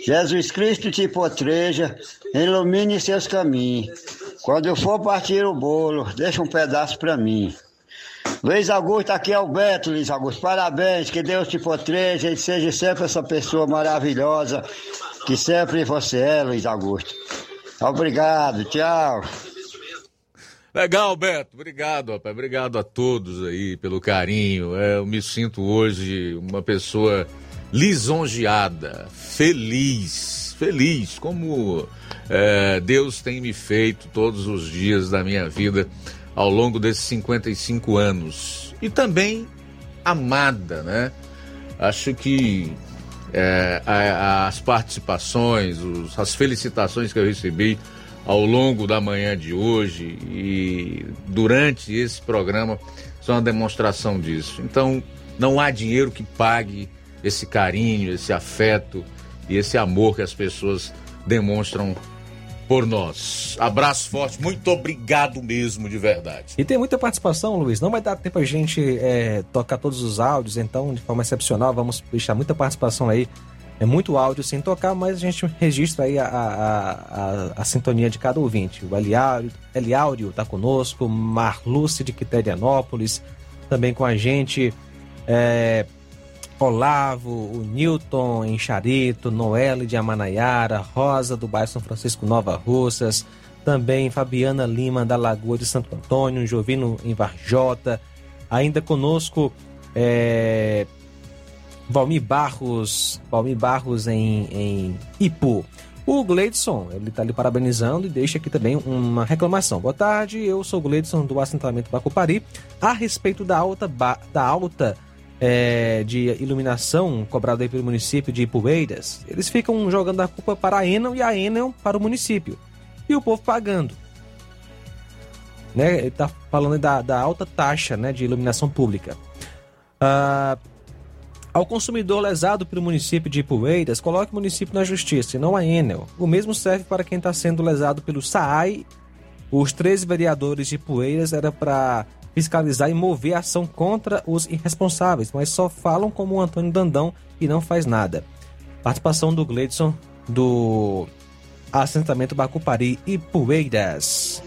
Jesus Cristo te potreja, ilumine seus caminhos. Quando eu for partir o bolo, deixa um pedaço para mim. Luiz Augusto, aqui é o Beto, Luiz Augusto. Parabéns, que Deus te potreja e seja sempre essa pessoa maravilhosa que sempre você é, Luiz Augusto. Obrigado, tchau. Legal, Beto. Obrigado, rapaz. Obrigado a todos aí pelo carinho. É, eu me sinto hoje uma pessoa lisonjeada, feliz, feliz, como é, Deus tem me feito todos os dias da minha vida ao longo desses 55 anos. E também amada, né? Acho que é, as participações, os, as felicitações que eu recebi ao longo da manhã de hoje e durante esse programa são uma demonstração disso. Então, não há dinheiro que pague esse carinho, esse afeto e esse amor que as pessoas demonstram por nós. Abraço forte, muito obrigado mesmo, de verdade. E tem muita participação, Luiz. Não vai dar tempo a gente é, tocar todos os áudios, então, de forma excepcional, vamos deixar muita participação aí. É muito áudio sem tocar, mas a gente registra aí a, a, a, a sintonia de cada ouvinte. O Eliáudio, Eliáudio tá conosco, Marluce de Quiterianópolis, também com a gente. É, Olavo, o Newton em Charito, Noelle de Amanaiara, Rosa do bairro São Francisco Nova Russas, também Fabiana Lima da Lagoa de Santo Antônio, Jovino em Varjota, ainda conosco é, Valmir Barros, Valmir Barros em, em Ipu. O Gleidson, ele está lhe parabenizando e deixa aqui também uma reclamação. Boa tarde, eu sou o Gleidson do assentamento Bacupari. A respeito da alta, da alta é, de iluminação cobrado aí pelo município de Ipueiras, eles ficam jogando a culpa para a Enel e a Enel para o município. E o povo pagando. Né? Ele está falando da, da, alta taxa né, de iluminação pública. Ah, ao consumidor lesado pelo município de Ipueiras, coloque o município na justiça e não a Enel. O mesmo serve para quem está sendo lesado pelo SAAI. Os 13 vereadores de Ipueiras era para fiscalizar e mover ação contra os irresponsáveis, mas só falam como o Antônio Dandão e não faz nada. Participação do Gleidson do assentamento Bacupari e Poeiras.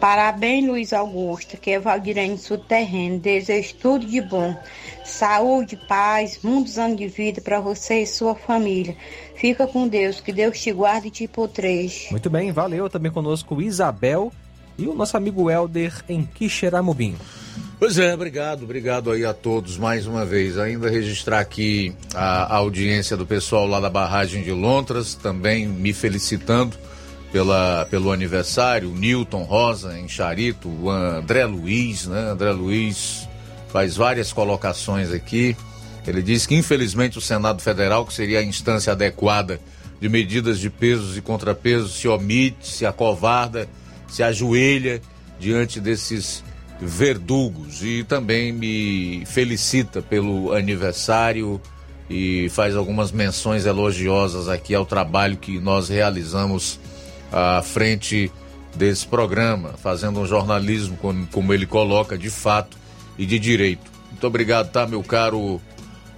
Parabéns, Luiz Augusto, que é Valdirene Suterreno. Desejo tudo de bom. Saúde, paz, muitos anos de vida para você e sua família. Fica com Deus, que Deus te guarde e te potreje. Muito bem, valeu. Também conosco Isabel e o nosso amigo Helder em Quixeramobim. Pois é, obrigado, obrigado aí a todos mais uma vez. Ainda registrar aqui a, audiência do pessoal lá da barragem de Lontras, também me felicitando pela, pelo aniversário, Newton Rosa em Charito, o André Luiz, né? André Luiz faz várias colocações aqui. Ele diz que infelizmente o Senado Federal, que seria a instância adequada de medidas de pesos e contrapesos, se omite, se acovarda se ajoelha diante desses verdugos e também me felicita pelo aniversário e faz algumas menções elogiosas aqui ao trabalho que nós realizamos à frente desse programa, fazendo um jornalismo como, como ele coloca de fato e de direito. Muito obrigado, tá, meu caro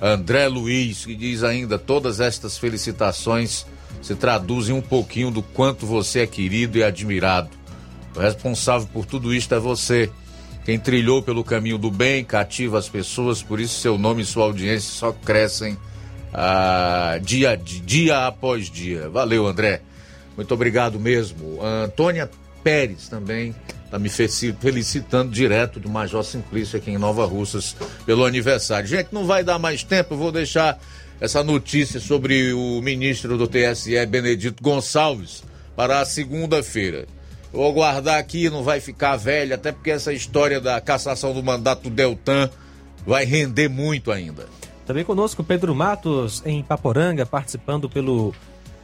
André Luiz, que diz ainda todas estas felicitações se traduzem um pouquinho do quanto você é querido e admirado. O responsável por tudo isto é você. Quem trilhou pelo caminho do bem, cativa as pessoas, por isso seu nome e sua audiência só crescem ah, dia, dia após dia. Valeu, André. Muito obrigado mesmo. A Antônia Pérez também está me felicitando direto do Major Simplício aqui em Nova Russas pelo aniversário. Gente, não vai dar mais tempo, eu vou deixar essa notícia sobre o ministro do TSE, Benedito Gonçalves, para a segunda-feira. Vou guardar aqui, não vai ficar velho, até porque essa história da cassação do mandato Deltan vai render muito ainda. Também conosco Pedro Matos em Paporanga, participando pelo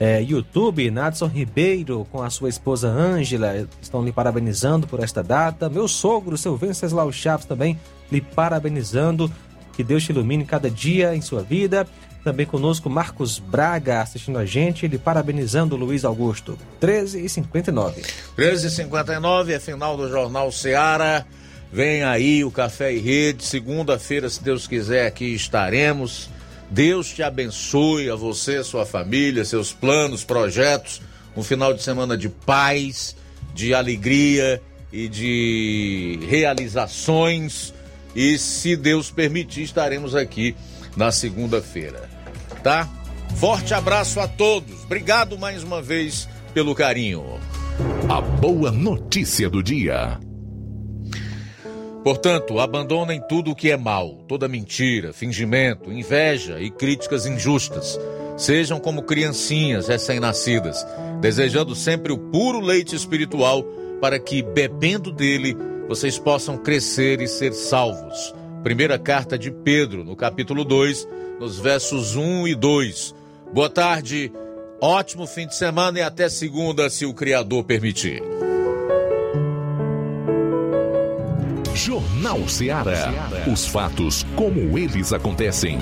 é, YouTube. Nadson Ribeiro com a sua esposa Ângela estão lhe parabenizando por esta data. Meu sogro, seu Venceslau Chaves, também lhe parabenizando. Que Deus te ilumine cada dia em sua vida. Também conosco Marcos Braga assistindo a gente, ele parabenizando o Luiz Augusto. 13 e 59. 13 e 59 é final do Jornal Seara. Vem aí o Café e Rede. Segunda-feira, se Deus quiser, aqui estaremos. Deus te abençoe a você, sua família, seus planos, projetos. Um final de semana de paz, de alegria e de realizações. E se Deus permitir, estaremos aqui na segunda-feira. Tá? Forte abraço a todos. Obrigado mais uma vez pelo carinho. A boa notícia do dia. Portanto, abandonem tudo o que é mal, toda mentira, fingimento, inveja e críticas injustas. Sejam como criancinhas recém-nascidas, desejando sempre o puro leite espiritual, para que, bebendo dele, vocês possam crescer e ser salvos. Primeira carta de Pedro, no capítulo 2, nos versos 1 e 2. Boa tarde, ótimo fim de semana e até segunda, se o Criador permitir. Jornal Ceará. Os fatos como eles acontecem.